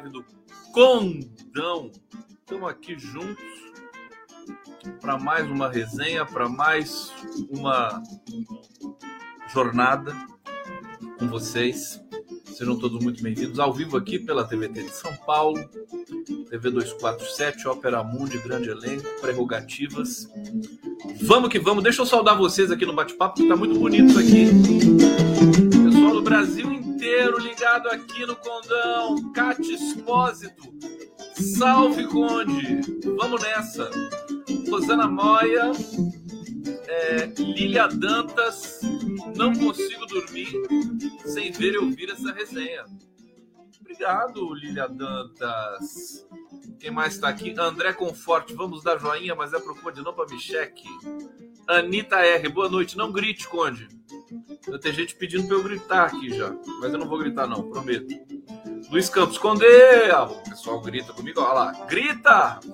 live do Condão. Estamos aqui juntos para mais uma resenha, para mais uma jornada com vocês. Sejam todos muito bem-vindos ao vivo aqui pela TVT de São Paulo, TV 247, Ópera Mundi, grande elenco, prerrogativas. Vamos que vamos. Deixa eu saudar vocês aqui no bate-papo, que tá muito bonito isso aqui. Brasil inteiro ligado aqui no Condão. Cate Espósito. Salve, Conde. Vamos nessa. Rosana Moia. É, Lília Dantas. Não consigo dormir sem ver e ouvir essa resenha. Obrigado, Lilia Dantas. Quem mais está aqui? André Conforte, vamos dar joinha, mas é pro Conde, não para Micheque. Anitta R, boa noite. Não grite, Conde. Tem gente pedindo para eu gritar aqui já, mas eu não vou gritar, não, prometo. Luiz Campos, Conde! Ah, o pessoal grita comigo, olha lá, grita!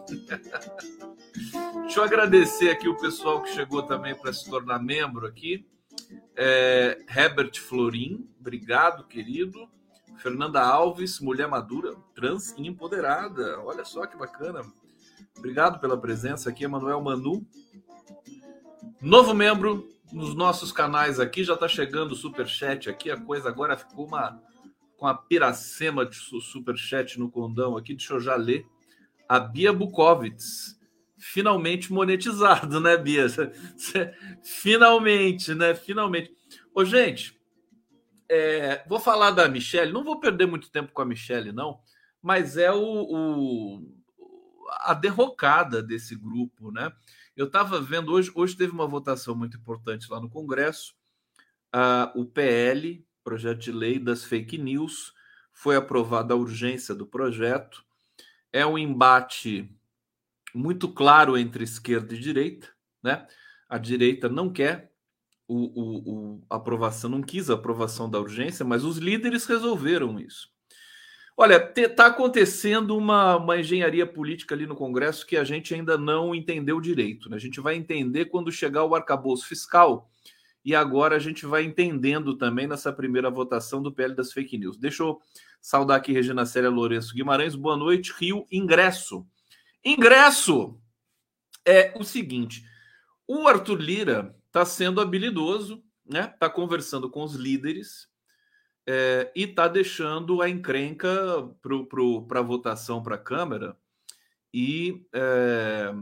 Deixa eu agradecer aqui o pessoal que chegou também para se tornar membro aqui. É, Herbert Florim, obrigado, querido. Fernanda Alves, mulher madura, trans e empoderada. Olha só que bacana. Obrigado pela presença aqui, Emanuel Manu. Novo membro nos nossos canais aqui, já está chegando o super chat aqui. A coisa agora ficou uma com a piracema de super chat no condão aqui. Deixa eu já ler. A Bia Bukovitz, finalmente monetizado, né, Bia? Finalmente, né? Finalmente. Ô, gente, é, vou falar da Michelle, não vou perder muito tempo com a Michelle, não, mas é o, o a derrocada desse grupo, né? Eu estava vendo hoje, hoje teve uma votação muito importante lá no Congresso. O PL, projeto de lei das fake news, foi aprovada a urgência do projeto. É um embate muito claro entre esquerda e direita, né? A direita não quer o, o, o, aprovação, não quis a aprovação da urgência, mas os líderes resolveram isso. Olha, está acontecendo uma, uma engenharia política ali no Congresso que a gente ainda não entendeu direito. Né? A gente vai entender quando chegar o arcabouço fiscal e agora a gente vai entendendo também nessa primeira votação do PL das fake news. Deixa eu saudar aqui Regina Célia Lourenço Guimarães. Boa noite, Rio. Ingresso. Ingresso é o seguinte: o Arthur Lira está sendo habilidoso, né? Está conversando com os líderes é, e está deixando a encrenca para a votação para a Câmara. E é,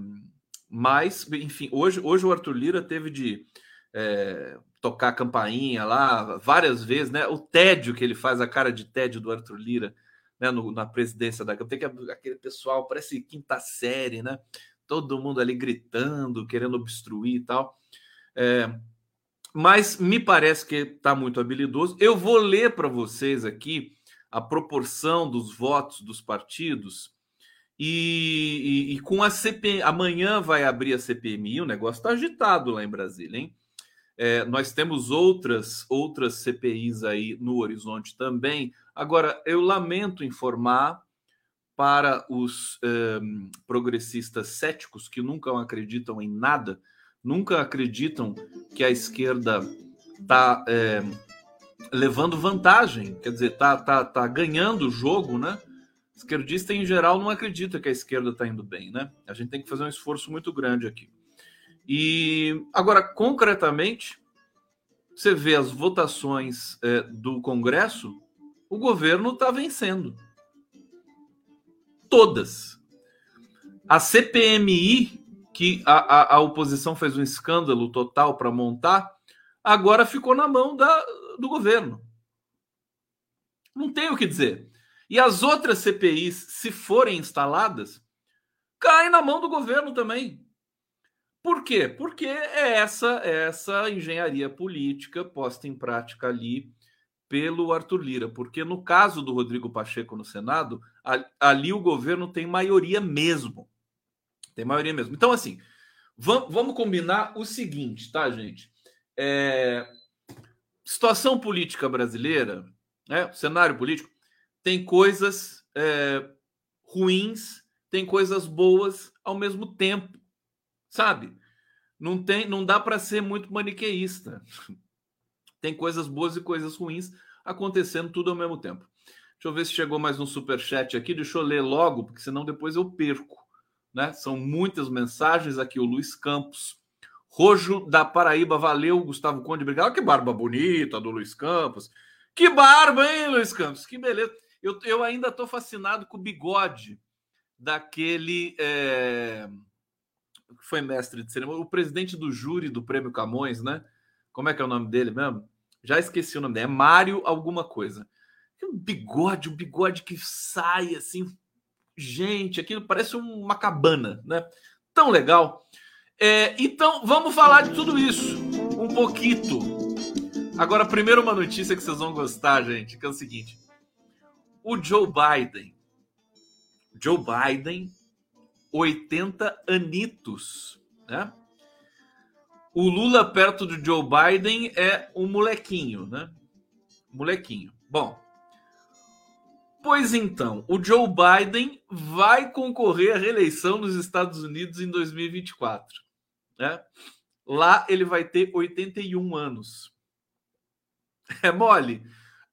mais, enfim, hoje, hoje o Arthur Lira teve de é, tocar a campainha lá várias vezes, né? O tédio que ele faz, a cara de tédio do Arthur Lira. Né, no, na presidência da Câmara, tem que aquele pessoal parece quinta série, né? Todo mundo ali gritando, querendo obstruir e tal. É, mas me parece que está muito habilidoso. Eu vou ler para vocês aqui a proporção dos votos dos partidos. E, e, e, com a CPMI, amanhã vai abrir a CPMI, o negócio está agitado lá em Brasília, hein? É, nós temos outras outras CPIs aí no horizonte também. Agora, eu lamento informar para os é, progressistas céticos que nunca acreditam em nada nunca acreditam que a esquerda está é, levando vantagem, quer dizer, está tá, tá ganhando o jogo, né? Esquerdista em geral não acredita que a esquerda está indo bem, né? A gente tem que fazer um esforço muito grande aqui. E agora, concretamente, você vê as votações é, do Congresso, o governo está vencendo. Todas. A CPMI que a, a, a oposição fez um escândalo total para montar, agora ficou na mão da, do governo. Não tem o que dizer. E as outras CPIs, se forem instaladas, caem na mão do governo também. Por quê? Porque é essa, é essa engenharia política posta em prática ali pelo Arthur Lira. Porque no caso do Rodrigo Pacheco no Senado, ali o governo tem maioria mesmo. Tem maioria mesmo. Então, assim, vamos, combinar o seguinte, tá, gente? É, situação política brasileira, né, cenário político, tem coisas é, ruins, tem coisas boas ao mesmo tempo, sabe? Não tem, não dá para ser muito maniqueísta. Tem coisas boas e coisas ruins acontecendo tudo ao mesmo tempo. Deixa eu ver se chegou mais um super chat aqui. Deixa eu ler logo, porque senão depois eu perco. Né? São muitas mensagens aqui. O Luiz Campos. Rojo da Paraíba, valeu, Gustavo Conde, obrigado. Que barba bonita do Luiz Campos. Que barba, hein, Luiz Campos? Que beleza. Eu, eu ainda estou fascinado com o bigode daquele é, foi mestre de cerimônia, o presidente do júri do Prêmio Camões, né? Como é que é o nome dele mesmo? Já esqueci o nome dele. É Mário alguma coisa. Um bigode, um bigode que sai assim. Gente, aquilo parece uma cabana, né? Tão legal. É, então, vamos falar de tudo isso. Um pouquito. Agora, primeiro uma notícia que vocês vão gostar, gente, que é o seguinte. O Joe Biden. Joe Biden, 80 anitos, né? O Lula perto do Joe Biden é um molequinho, né? Molequinho. Bom, Pois então, o Joe Biden vai concorrer à reeleição nos Estados Unidos em 2024. Né? Lá ele vai ter 81 anos. É mole.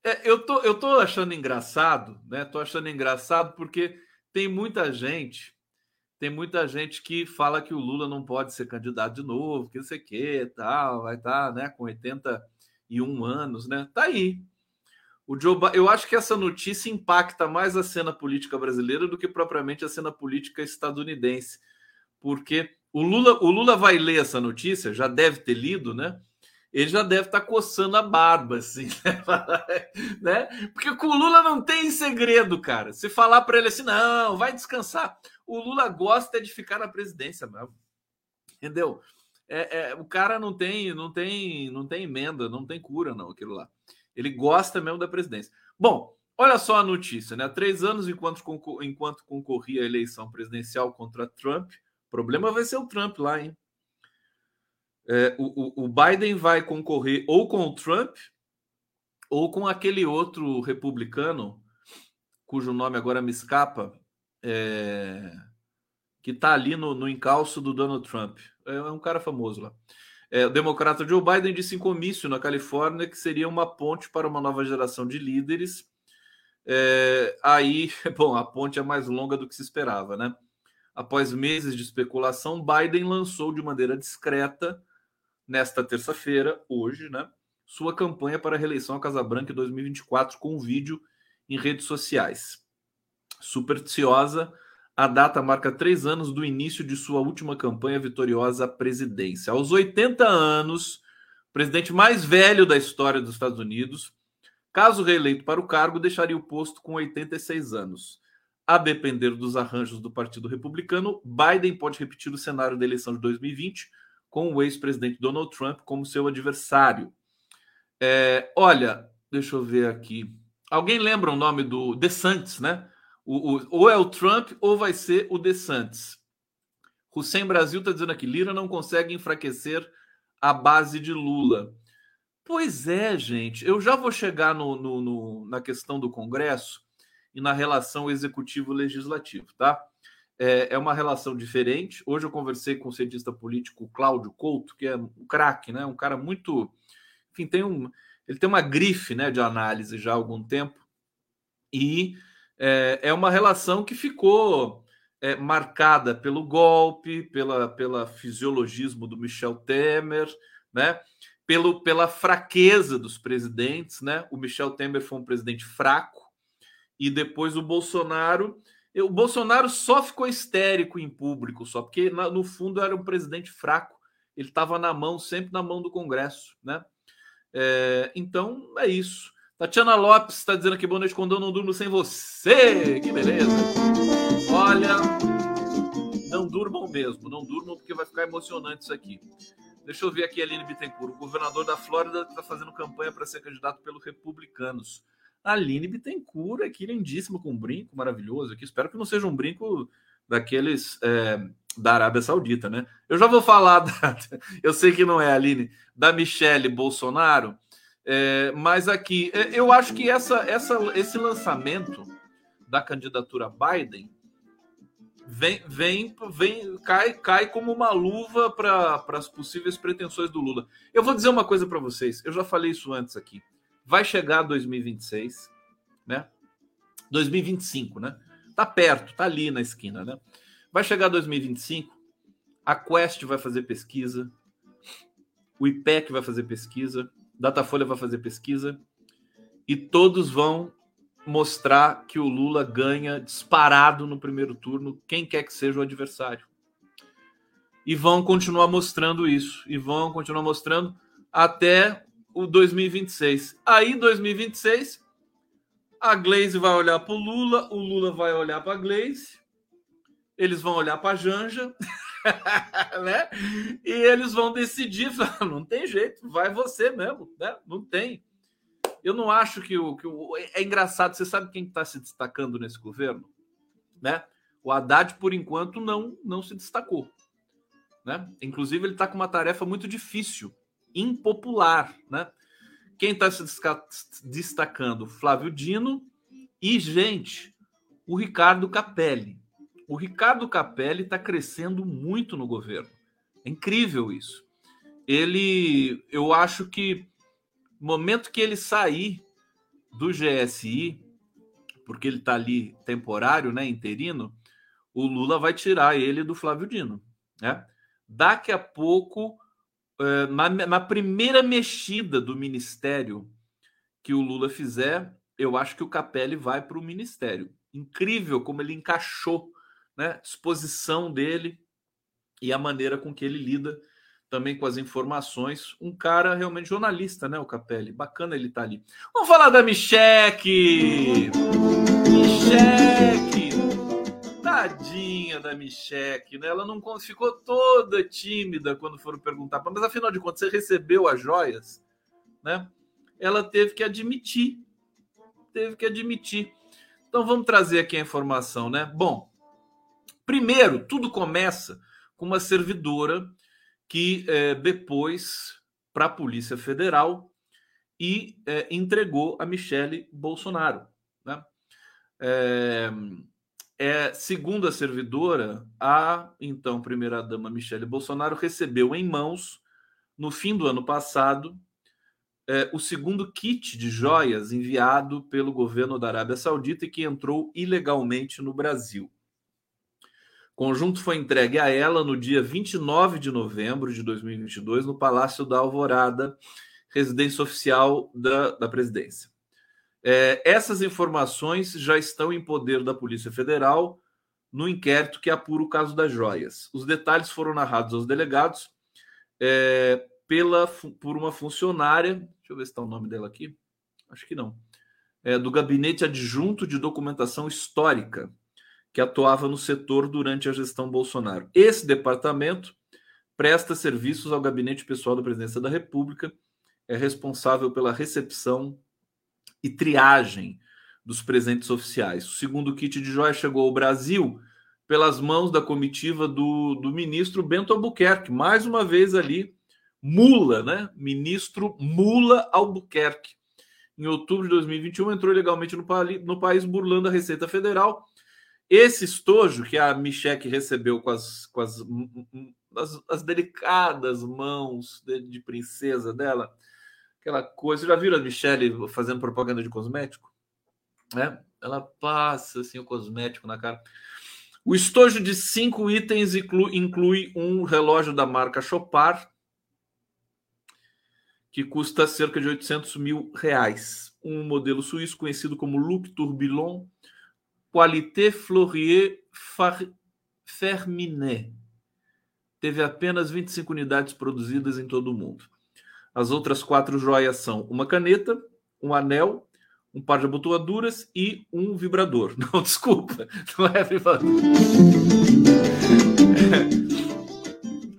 É, eu, tô, eu tô achando engraçado, né? Tô achando engraçado porque tem muita gente, tem muita gente que fala que o Lula não pode ser candidato de novo, que não sei o que, tal, vai estar, tá, né, com 81 anos, né? Tá aí, o Joe, eu acho que essa notícia impacta mais a cena política brasileira do que propriamente a cena política estadunidense, porque o Lula, o Lula vai ler essa notícia, já deve ter lido, né? Ele já deve estar tá coçando a barba, assim, né? Porque com o Lula não tem segredo, cara. Se falar para ele assim, não, vai descansar. O Lula gosta de ficar na presidência mesmo, entendeu? É, é, o cara não tem, não tem, não tem emenda, não tem cura, não, aquilo lá. Ele gosta mesmo da presidência. Bom, olha só a notícia, né? Há três anos, enquanto, concor enquanto concorria à eleição presidencial contra Trump, o problema vai ser o Trump lá, hein? É, o, o, Biden vai concorrer ou com o Trump ou com aquele outro republicano, cujo nome agora me escapa, é, que está ali no, no encalço do Donald Trump. É, é um cara famoso lá. É, o democrata Joe Biden disse em comício na Califórnia que seria uma ponte para uma nova geração de líderes. É, aí, bom, a ponte é mais longa do que se esperava, né? Após meses de especulação, Biden lançou de maneira discreta, nesta terça-feira, hoje, né, sua campanha para a reeleição à Casa Branca em 2024 com um vídeo em redes sociais. Supersticiosa, a data marca três anos do início de sua última campanha vitoriosa à presidência. Aos 80 anos, presidente mais velho da história dos Estados Unidos, caso reeleito para o cargo, deixaria o posto com 86 anos. A depender dos arranjos do Partido Republicano, Biden pode repetir o cenário da eleição de 2020 com o ex-presidente Donald Trump como seu adversário. É, olha, deixa eu ver aqui. Alguém lembra o nome do DeSantis, né? O, o, ou é o Trump ou vai ser o DeSantis. Hussein Brasil está dizendo aqui: Lira não consegue enfraquecer a base de Lula. Pois é, gente. Eu já vou chegar no, no, no, na questão do Congresso e na relação executivo-legislativo, tá? É, é, uma relação diferente. Hoje eu conversei com o cientista político Cláudio Couto, que é um craque, né? Um cara muito. Enfim, tem um. Ele tem uma grife né, de análise já há algum tempo. E é, é uma relação que ficou é, marcada pelo golpe, pela, pela fisiologismo do Michel Temer, né? Pelo, pela fraqueza dos presidentes, né? O Michel Temer foi um presidente fraco e depois o Bolsonaro. O Bolsonaro só ficou histérico em público, só porque no fundo era um presidente fraco. Ele estava na mão, sempre na mão do Congresso, né? É, então é isso. Tatiana Lopes está dizendo que boa noite, Condão, não durmo sem você. Que beleza. Olha, não durmam mesmo, não durmam porque vai ficar emocionante isso aqui. Deixa eu ver aqui a Aline Bittencourt. O governador da Flórida está fazendo campanha para ser candidato pelos republicanos. Aline Bittencourt aqui, lindíssima, com um brinco maravilhoso aqui. Espero que não seja um brinco daqueles é, da Arábia Saudita, né? Eu já vou falar, da, eu sei que não é, Aline, da Michelle Bolsonaro é, mas aqui, é, eu acho que essa, essa, esse lançamento da candidatura Biden vem, vem, vem, cai, cai como uma luva para as possíveis pretensões do Lula. Eu vou dizer uma coisa para vocês. Eu já falei isso antes aqui. Vai chegar 2026, né? 2025, né? Tá perto, tá ali na esquina, né? Vai chegar 2025, a Quest vai fazer pesquisa, o IPEC vai fazer pesquisa, Datafolha vai fazer pesquisa e todos vão mostrar que o Lula ganha disparado no primeiro turno, quem quer que seja o adversário. E vão continuar mostrando isso, e vão continuar mostrando até o 2026. Aí, 2026, a Glaze vai olhar para o Lula, o Lula vai olhar para a Glaze, eles vão olhar para a Janja, né? E eles vão decidir, não tem jeito, vai você mesmo, né? Não tem eu não acho que o, que o. É engraçado, você sabe quem está se destacando nesse governo? Né? O Haddad, por enquanto, não, não se destacou. Né? Inclusive, ele está com uma tarefa muito difícil, impopular. Né? Quem está se destacando? Flávio Dino e, gente, o Ricardo Capelli. O Ricardo Capelli está crescendo muito no governo. É incrível isso. Ele, eu acho que momento que ele sair do GSI, porque ele está ali temporário, né, interino, o Lula vai tirar ele do Flávio Dino. Né? Daqui a pouco, eh, na, na primeira mexida do ministério que o Lula fizer, eu acho que o Capelli vai para o ministério. Incrível como ele encaixou né, a exposição dele e a maneira com que ele lida também com as informações. Um cara realmente jornalista, né, o Capelli? Bacana ele estar tá ali. Vamos falar da Micheque! Micheque! Tadinha da Micheque, né? Ela não ficou toda tímida quando foram perguntar, mas afinal de contas, você recebeu as joias, né? Ela teve que admitir. Teve que admitir. Então vamos trazer aqui a informação, né? Bom, primeiro, tudo começa com uma servidora que é, depois para a Polícia Federal e é, entregou a Michele Bolsonaro. Né? É, é, segundo a servidora, a então primeira-dama Michele Bolsonaro recebeu em mãos, no fim do ano passado, é, o segundo kit de joias enviado pelo governo da Arábia Saudita e que entrou ilegalmente no Brasil conjunto foi entregue a ela no dia 29 de novembro de 2022, no Palácio da Alvorada, residência oficial da, da presidência. É, essas informações já estão em poder da Polícia Federal no inquérito que apura o caso das joias. Os detalhes foram narrados aos delegados é, pela, por uma funcionária, deixa eu ver se está o nome dela aqui, acho que não, é, do Gabinete Adjunto de Documentação Histórica, que atuava no setor durante a gestão Bolsonaro. Esse departamento presta serviços ao gabinete pessoal da Presidência da República, é responsável pela recepção e triagem dos presentes oficiais. O segundo kit de joia chegou ao Brasil pelas mãos da comitiva do, do ministro Bento Albuquerque, mais uma vez ali, Mula, né? Ministro Mula Albuquerque. Em outubro de 2021, entrou ilegalmente no, no país, burlando a Receita Federal esse estojo que a Michelle recebeu com as, com as, as, as delicadas mãos de, de, princesa dela, aquela coisa. Já viram a Michelle fazendo propaganda de cosmético? É, ela passa assim o cosmético na cara. O estojo de cinco itens inclui, inclui um relógio da marca Chopard, que custa cerca de 800 mil reais. Um modelo suíço conhecido como Look Tourbillon, Qualité Fleurier Ferminet. Teve apenas 25 unidades produzidas em todo o mundo. As outras quatro joias são uma caneta, um anel, um par de abotoaduras e um vibrador. Não, desculpa, não é vibrador.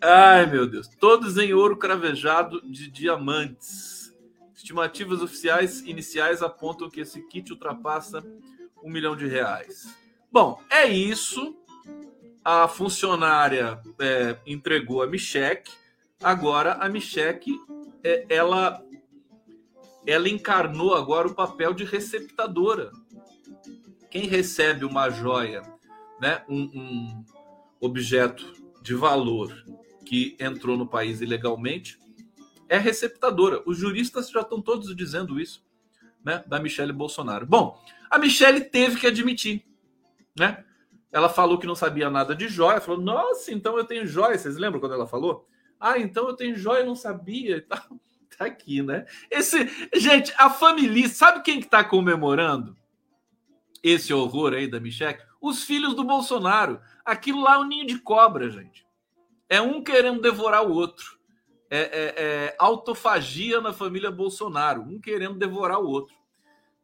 Ai, meu Deus. Todos em ouro cravejado de diamantes. Estimativas oficiais iniciais apontam que esse kit ultrapassa um milhão de reais. Bom, é isso. A funcionária é, entregou a Micheque. Agora a Micheque, é, ela, ela encarnou agora o papel de receptadora. Quem recebe uma joia né, um, um objeto de valor que entrou no país ilegalmente é receptadora. Os juristas já estão todos dizendo isso, né, da Michelle Bolsonaro. Bom, a Michelle teve que admitir, né? Ela falou que não sabia nada de joia, falou: "Nossa, então eu tenho joia". Vocês lembram quando ela falou? Ah, então eu tenho joia, eu não sabia. Tá aqui, né? Esse, gente, a família, sabe quem que tá comemorando esse horror aí da Michelle? Os filhos do Bolsonaro. Aquilo lá é um ninho de cobra, gente. É um querendo devorar o outro. É, é, é autofagia na família Bolsonaro, um querendo devorar o outro.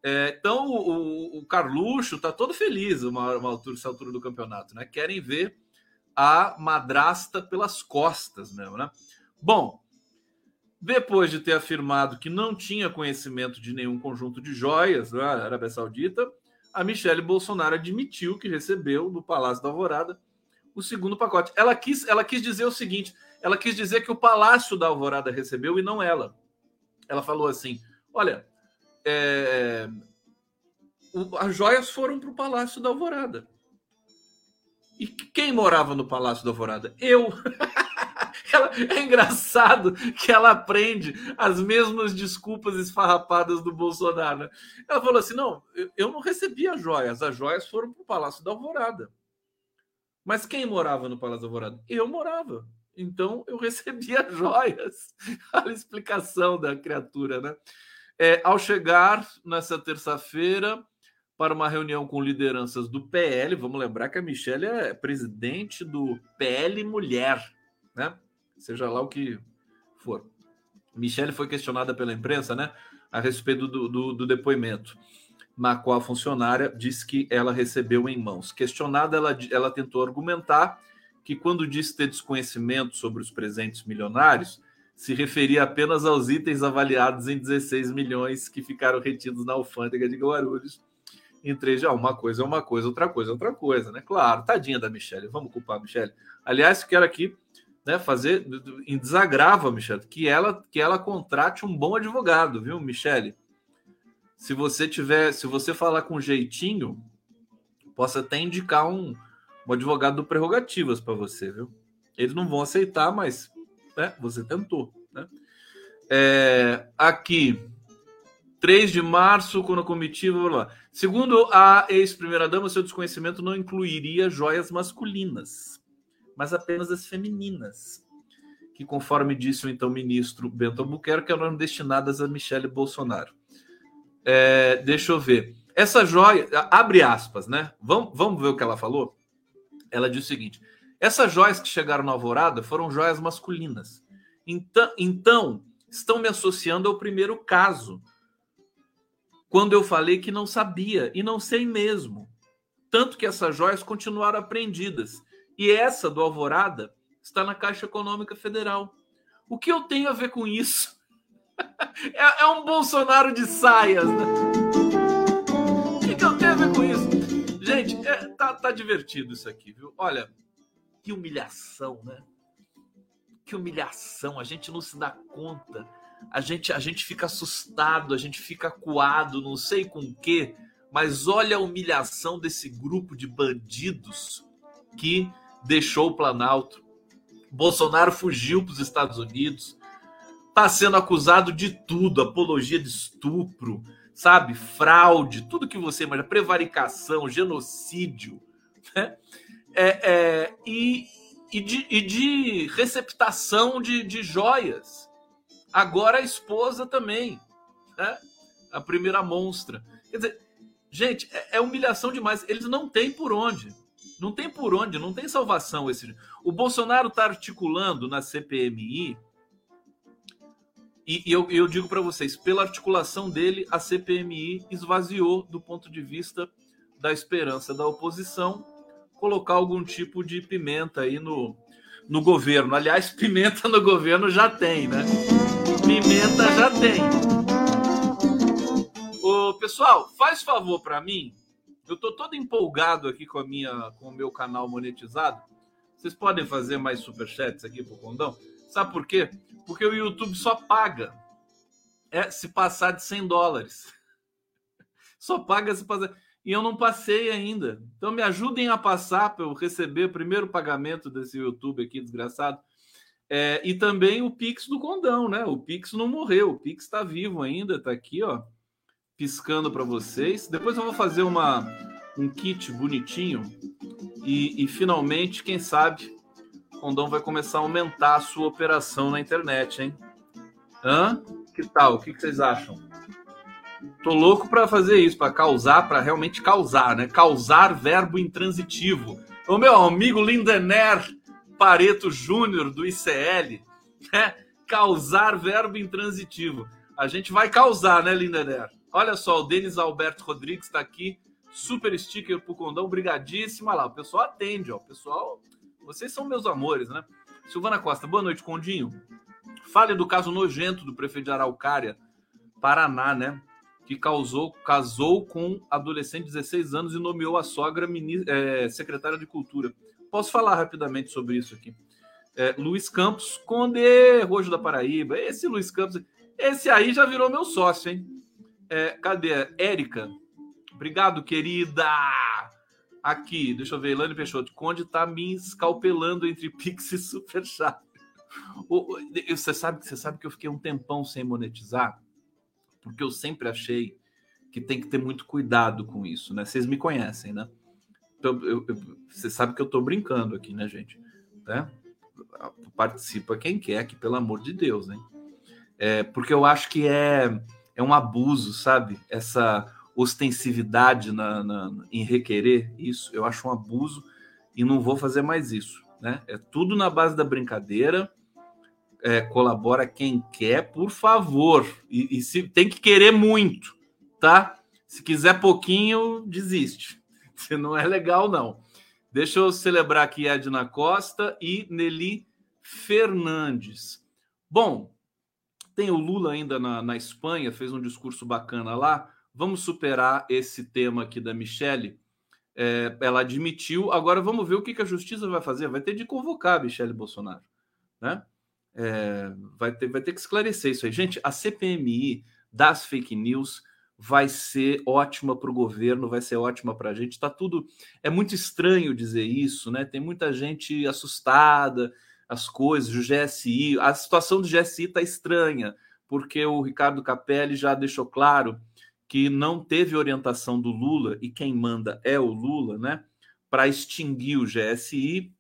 É, então o, o, Carluxo tá todo feliz uma, uma altura, essa altura do campeonato, né? Querem ver a madrasta pelas costas mesmo, né? Bom, depois de ter afirmado que não tinha conhecimento de nenhum conjunto de joias na né, Arábia Saudita, a Michelle Bolsonaro admitiu que recebeu do Palácio da Alvorada o segundo pacote. Ela quis, ela quis dizer o seguinte: ela quis dizer que o Palácio da Alvorada recebeu e não ela. Ela falou assim: olha, é, o, as joias foram para o Palácio da Alvorada. E quem morava no Palácio da Alvorada? Eu. Ela, é engraçado que ela aprende as mesmas desculpas esfarrapadas do Bolsonaro. Ela falou assim: não, eu, não recebi as joias, as joias foram para o Palácio da Alvorada. Mas quem morava no Palácio da Alvorada? Eu morava. Então eu recebi as joias. Olha a explicação da criatura, né? É, ao chegar nessa terça-feira para uma reunião com lideranças do PL, vamos lembrar que a Michelle é presidente do PL Mulher, né? Seja lá o que for. Michelle foi questionada pela imprensa, né, a respeito do, do, do depoimento, na qual a funcionária disse que ela recebeu em mãos. Questionada, ela, ela tentou argumentar que, quando disse ter desconhecimento sobre os presentes milionários, se referia apenas aos itens avaliados em 16 milhões que ficaram retidos na alfândega de Guarulhos. Em três, já uma coisa é uma coisa, outra coisa é outra coisa, né? Claro, tadinha da Michelle, vamos culpar a Michelle. Aliás, quero aqui né, fazer em desagravo, Michelle, que ela que ela contrate um bom advogado, viu, Michelle? Se você tiver, se você falar com jeitinho, posso até indicar um, um advogado do prerrogativas para você, viu? Eles não vão aceitar, mas né? Você tentou, né? É, aqui, 3 de março, quando a comitiva. Blá, Segundo a ex-primeira-dama, seu desconhecimento não incluiria joias masculinas, mas apenas as femininas, que, conforme disse o então ministro Bento Albuquerque, eram destinadas a Michele Bolsonaro. É, deixa eu ver. Essa joia, abre aspas, né? Vamos, vamos ver o que ela falou? Ela diz o seguinte: essas joias que chegaram na Alvorada foram joias masculinas. Então, então, estão me associando ao primeiro caso, quando eu falei que não sabia, e não sei mesmo. Tanto que essas joias continuaram apreendidas. E essa do Alvorada está na Caixa Econômica Federal. O que eu tenho a ver com isso? é, é, um Bolsonaro de saias, né? O que, que, eu tenho a ver com isso? Gente, é, tá, tá divertido isso aqui, viu? Olha, que humilhação, né? Que humilhação, a gente não se dá conta. A gente, a gente fica assustado, a gente fica acuado, não sei com o quê, mas olha a humilhação desse grupo de bandidos que deixou o Planalto. Bolsonaro fugiu para os Estados Unidos, está sendo acusado de tudo, apologia de estupro, sabe, fraude, tudo que você imagina, prevaricação, genocídio, né? É, é, e, e, de, e, de, receptação de, de, joias. Agora a esposa também, né? a primeira monstra. Quer dizer, gente, é, é, humilhação demais. Eles não têm por onde. Não tem por onde, não tem salvação esse. O Bolsonaro está articulando na CPMI, e, e eu, eu digo para vocês, pela articulação dele, a CPMI esvaziou do ponto de vista da esperança da oposição colocar algum tipo de pimenta aí no, no governo. Aliás, pimenta no governo já tem, né? Pimenta já tem. Ô, pessoal, faz favor para mim. Eu tô todo empolgado aqui com a minha com o meu canal monetizado. Vocês podem fazer mais superchats aqui pro Condão? Sabe por quê? Porque o YouTube só paga é, se passar de 100 dólares. Só paga se passar. E eu não passei ainda. Então me ajudem a passar para eu receber o primeiro pagamento desse YouTube aqui, desgraçado. É, e também o Pix do Condão, né? O Pix não morreu, o Pix está vivo ainda, está aqui, ó, piscando para vocês. Depois eu vou fazer uma, um kit bonitinho e, e finalmente, quem sabe, o Condão vai começar a aumentar a sua operação na internet, hein? Hã? Que tal? O que, que vocês acham? Tô louco para fazer isso, para causar, para realmente causar, né? Causar verbo intransitivo. O meu amigo Lindener Pareto Júnior do ICL, né? Causar verbo intransitivo. A gente vai causar, né, Lindener? Olha só, o Denis Alberto Rodrigues está aqui, super sticker pro Condão, brigadíssimo. Olha lá, o pessoal atende, ó. O pessoal, vocês são meus amores, né? Silvana Costa, boa noite, Condinho. Fale do caso nojento do prefeito de Araucária, Paraná, né? Que causou, casou com adolescente de 16 anos e nomeou a sogra é, secretária de Cultura. Posso falar rapidamente sobre isso aqui. É, Luiz Campos, Conde, Rojo da Paraíba. Esse Luiz Campos, esse aí já virou meu sócio, hein? É, cadê? Érica. Obrigado, querida. Aqui, deixa eu ver, Elane Peixoto. Conde tá me escalpelando entre Pix e Superchat. Você sabe, você sabe que eu fiquei um tempão sem monetizar? Porque eu sempre achei que tem que ter muito cuidado com isso, né? Vocês me conhecem, né? Eu, eu, eu, você sabe que eu estou brincando aqui, né, gente? Né? Participa quem quer, aqui, pelo amor de Deus, hein? É, porque eu acho que é, é um abuso, sabe? Essa ostensividade na, na, em requerer isso, eu acho um abuso e não vou fazer mais isso, né? É tudo na base da brincadeira. É, colabora quem quer, por favor. E, e se tem que querer muito, tá? Se quiser pouquinho, desiste. Se não é legal, não. Deixa eu celebrar aqui Edna Costa e Nelly Fernandes. Bom, tem o Lula ainda na, na Espanha, fez um discurso bacana lá. Vamos superar esse tema aqui da Michelle. É, ela admitiu. Agora vamos ver o que, que, a justiça vai fazer. Vai ter de convocar a Michelle Bolsonaro. Né? É, vai, ter, vai ter que esclarecer isso aí. Gente, a CPMI das fake news vai ser ótima para o governo, vai ser ótima para a gente. Está tudo. É muito estranho dizer isso, né? Tem muita gente assustada, as coisas, o GSI. A situação do GSI está estranha, porque o Ricardo Capelli já deixou claro que não teve orientação do Lula, e quem manda é o Lula, né? Para extinguir o GSI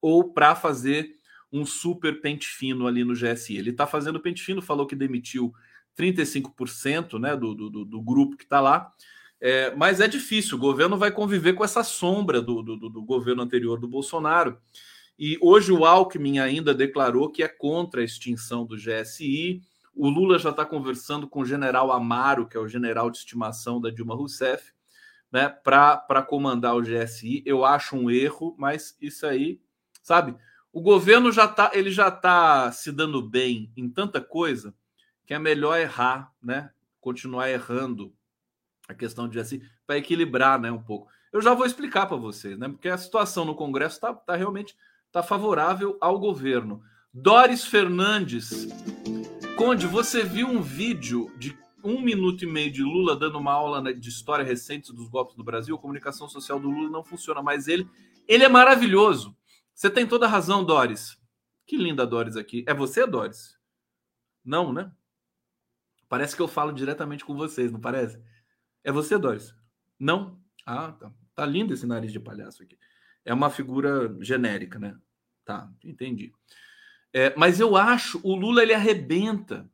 ou para fazer um super pente fino ali no GSI. Ele está fazendo pente fino, falou que demitiu 35% né, do, do, do grupo que está lá. É, mas é difícil, o governo vai conviver com essa sombra do, do, do, governo anterior do Bolsonaro. E hoje o Alckmin ainda declarou que é contra a extinção do GSI. O Lula já está conversando com o general Amaro, que é o general de estimação da Dilma Rousseff, né, para comandar o GSI. Eu acho um erro, mas isso aí, sabe? O governo já tá, ele já está se dando bem em tanta coisa que é melhor errar, né? Continuar errando a questão de assim, para equilibrar, né, um pouco. Eu já vou explicar para vocês, né? Porque a situação no Congresso está tá realmente tá favorável ao governo. Doris Fernandes, Conde, você viu um vídeo de um minuto e meio de Lula dando uma aula de história recente dos golpes do Brasil? A comunicação social do Lula não funciona mais. Ele, ele é maravilhoso. Você tem toda a razão, Doris. Que linda Doris aqui. É você, Doris? Não, né? Parece que eu falo diretamente com vocês, não parece? É você, Doris? Não? Ah, tá. Tá lindo esse nariz de palhaço aqui. É uma figura genérica, né? Tá, entendi. É, mas eu acho o Lula ele arrebenta.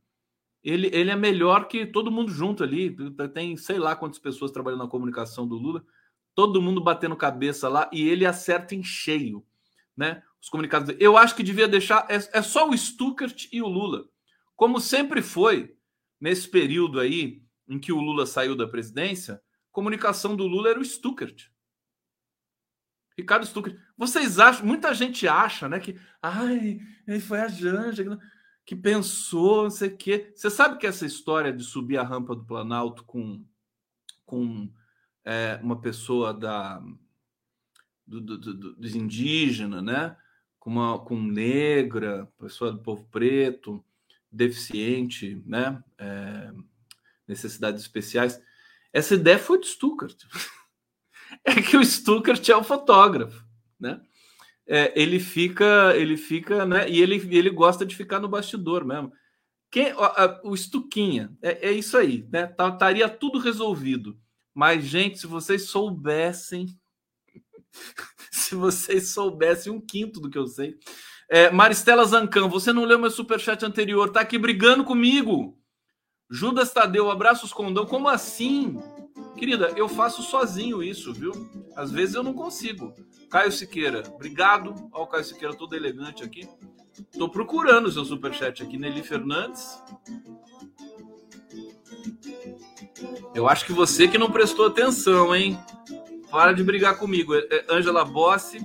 Ele, ele é melhor que todo mundo junto ali. Tem sei lá quantas pessoas trabalhando na comunicação do Lula. Todo mundo batendo cabeça lá e ele acerta em cheio, né? Os comunicados. Eu acho que devia deixar. É, é só o Stuckert e o Lula. Como sempre foi nesse período aí em que o Lula saiu da presidência, a comunicação do Lula era o Stuckert. Ricardo Stuckert. Vocês acham, muita gente acha, né, que ai, foi a Janja que pensou, não sei o quê. Você sabe que essa história de subir a rampa do Planalto com, com é, uma pessoa da do, do, do, dos indígenas, né? Com uma com negra, pessoa do povo preto, deficiente, né? É, necessidades especiais. Essa ideia foi de Stuttgart. É que o Stuttgart é o fotógrafo, né? É, ele fica, ele fica, né? E ele, ele gosta de ficar no bastidor mesmo. Quem, o Stuquinha, é, é isso aí, né? Tá, estaria tudo resolvido. Mas, gente, se vocês soubessem, se vocês soubessem um quinto do que eu sei. É, Maristela Zancan, você não leu meu superchat anterior, tá aqui brigando comigo. Judas Tadeu, abraços condão. Como assim? Querida, eu faço sozinho isso, viu? Às vezes eu não consigo. Caio Siqueira, obrigado. Olha o Caio Siqueira todo elegante aqui. Tô procurando o seu superchat aqui, Nelly Fernandes. Eu acho que você que não prestou atenção, hein? Para de brigar comigo. Ângela é, Bossi,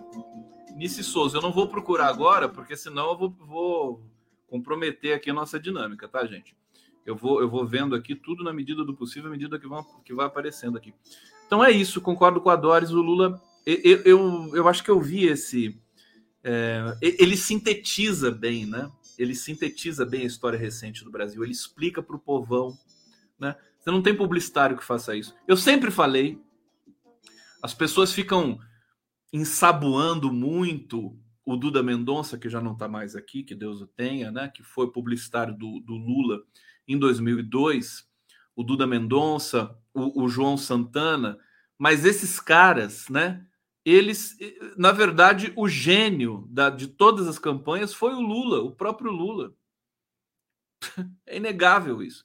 Nice Souza. Eu não vou procurar agora, porque senão eu vou, vou comprometer aqui a nossa dinâmica, tá, gente? Eu vou, eu vou vendo aqui tudo na medida do possível, à medida que, vão, que vai aparecendo aqui. Então é isso, concordo com a Doris. O Lula, eu, eu, eu acho que eu vi esse. É, ele sintetiza bem, né? Ele sintetiza bem a história recente do Brasil. Ele explica para o povão, né? Você não tem publicitário que faça isso. Eu sempre falei, as pessoas ficam ensaboando muito o Duda Mendonça, que já não está mais aqui, que Deus o tenha, né? Que foi publicitário do, do Lula em 2002, o Duda Mendonça, o, o João Santana, mas esses caras, né? Eles, na verdade, o gênio da, de todas as campanhas foi o Lula, o próprio Lula. É inegável isso.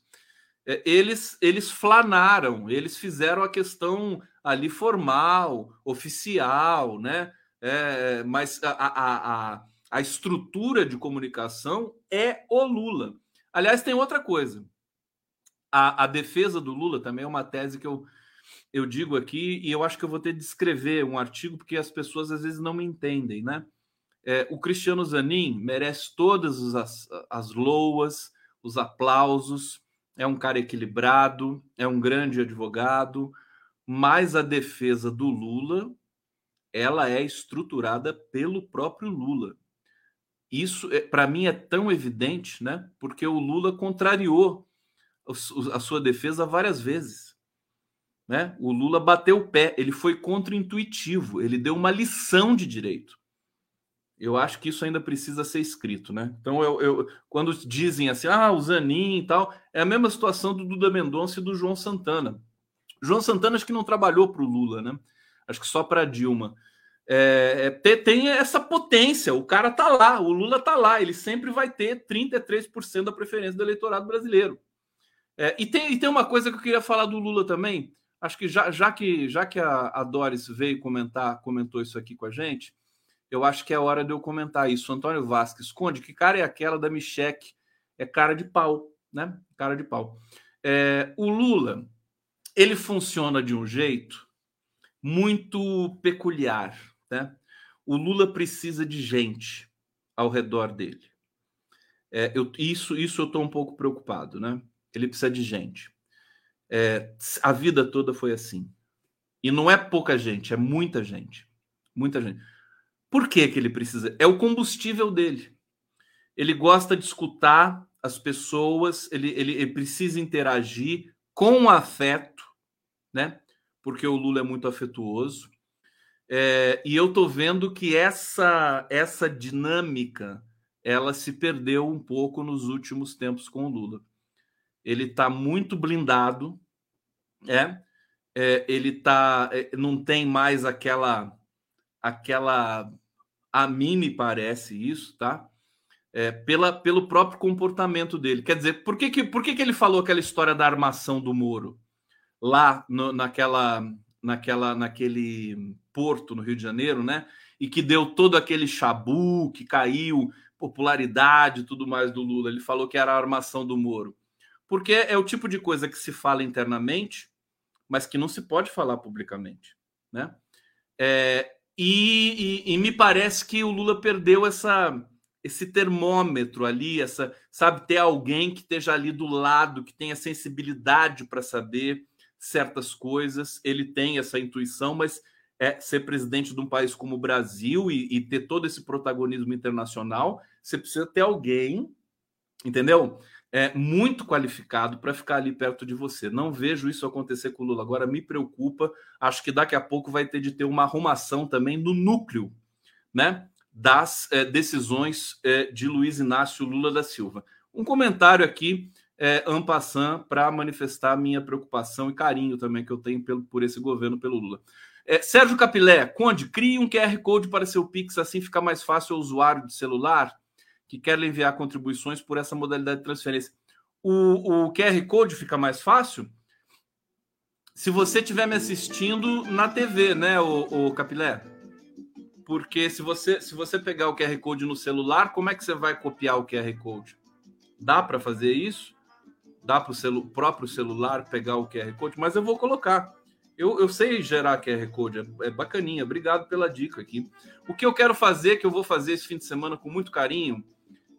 É, eles, eles flanaram, eles fizeram a questão ali formal, oficial, né? É, mas a, a, a, a estrutura de comunicação é o Lula. Aliás, tem outra coisa. A, a defesa do Lula também é uma tese que eu, eu digo aqui, e eu acho que eu vou ter de escrever um artigo, porque as pessoas às vezes não me entendem, né? É, o Cristiano Zanin merece todas as, as loas, os aplausos, é um cara equilibrado, é um grande advogado, mas a defesa do Lula ela é estruturada pelo próprio Lula. Isso é, para mim é tão evidente, né? Porque o Lula contrariou a sua defesa várias vezes. Né? O Lula bateu o pé, ele foi contra-intuitivo, ele deu uma lição de direito. Eu acho que isso ainda precisa ser escrito, né? Então, eu, eu, quando dizem assim, ah, o Zanin e tal, é a mesma situação do Duda Mendonça e do João Santana. João Santana acho que não trabalhou para o Lula, né? Acho que só para Dilma. É, é tem essa potência, o cara tá lá, o Lula tá lá, ele sempre vai ter 33% da preferência do eleitorado brasileiro. É, e, tem, e tem uma coisa que eu queria falar do Lula também. Acho que já, já que já que a, a Doris veio comentar, comentou isso aqui com a gente, eu acho que é hora de eu comentar isso. Antônio Vasquez, esconde que cara é aquela da Micheque? É cara de pau, né? Cara de pau. É, o Lula, ele funciona de um jeito muito peculiar, né? O Lula precisa de gente ao redor dele. É, eu, isso, isso eu estou um pouco preocupado, né? Ele precisa de gente. É, a vida toda foi assim. E não é pouca gente, é muita gente. Muita gente. Por que, que ele precisa? É o combustível dele. Ele gosta de escutar as pessoas, ele, ele, ele precisa interagir com afeto, né? Porque o Lula é muito afetuoso. É, e eu tô vendo que essa essa dinâmica ela se perdeu um pouco nos últimos tempos com o Lula. Ele está muito blindado, é, é ele tá, é, não tem mais aquela aquela a mim me parece isso, tá? É, pela, pelo próprio comportamento dele. Quer dizer, por que, que, por que, que ele falou aquela história da armação do Moro lá no, naquela, naquela, naquele porto no Rio de Janeiro, né? E que deu todo aquele chabu, que caiu, popularidade e tudo mais do Lula. Ele falou que era a armação do Moro. Porque é o tipo de coisa que se fala internamente, mas que não se pode falar publicamente, né? É, e, e, e, me parece que o Lula perdeu essa, esse termômetro ali, essa, sabe, ter alguém que esteja ali do lado, que tenha sensibilidade para saber certas coisas. Ele tem essa intuição, mas é ser presidente de um país como o Brasil e, e ter todo esse protagonismo internacional, você precisa ter alguém, entendeu? é, muito qualificado para ficar ali perto de você. Não vejo isso acontecer com o Lula. Agora me preocupa. Acho que daqui a pouco vai ter de ter uma arrumação também no núcleo, né? Das é, decisões é, de Luiz Inácio Lula da Silva. Um comentário aqui, é, ampassant, para manifestar minha preocupação e carinho também que eu tenho pelo, por esse governo, pelo Lula. É, Sérgio Capilé, Conde, crie um QR Code para seu Pix, assim fica mais fácil ao usuário de celular que quer enviar contribuições por essa modalidade de transferência. O, o QR Code fica mais fácil se você estiver me assistindo na TV, né, o, o Capilé? Porque se você, se você pegar o QR Code no celular, como é que você vai copiar o QR Code? Dá para fazer isso? Dá para o celu próprio celular pegar o QR Code? Mas eu vou colocar. Eu, eu sei gerar QR Code, é, é bacaninha. Obrigado pela dica aqui. O que eu quero fazer, que eu vou fazer esse fim de semana com muito carinho,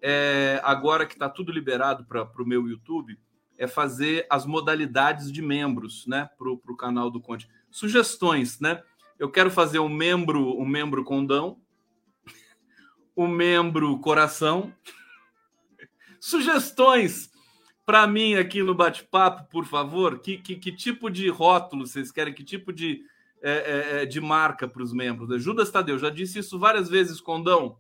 é, agora que está tudo liberado para o meu YouTube, é fazer as modalidades de membros, né, para o canal do Conte. Sugestões, né? Eu quero fazer um membro, um membro condão, um membro coração. Sugestões para mim aqui no bate-papo, por favor. Que, que, que, tipo de rótulo vocês querem? Que tipo de, é, é, é de marca para os membros? Judas Tadeu, já disse isso várias vezes, Condão.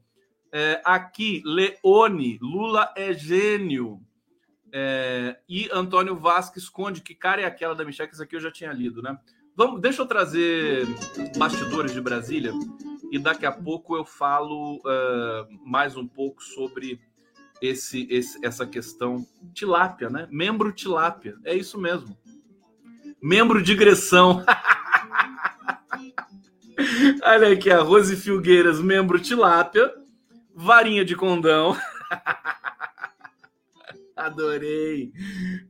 É, aqui, Leone, Lula é gênio. É, e Antônio Vasques Conde, que cara é aquela da Michelle? Que isso aqui eu já tinha lido, né? Vamos, deixa eu trazer bastidores de Brasília e daqui a pouco eu falo uh, mais um pouco sobre esse, esse, essa questão tilápia, né? Membro tilápia, é isso mesmo. Membro digressão. Olha aqui, a Rose Filgueiras, membro tilápia, varinha de condão. Adorei.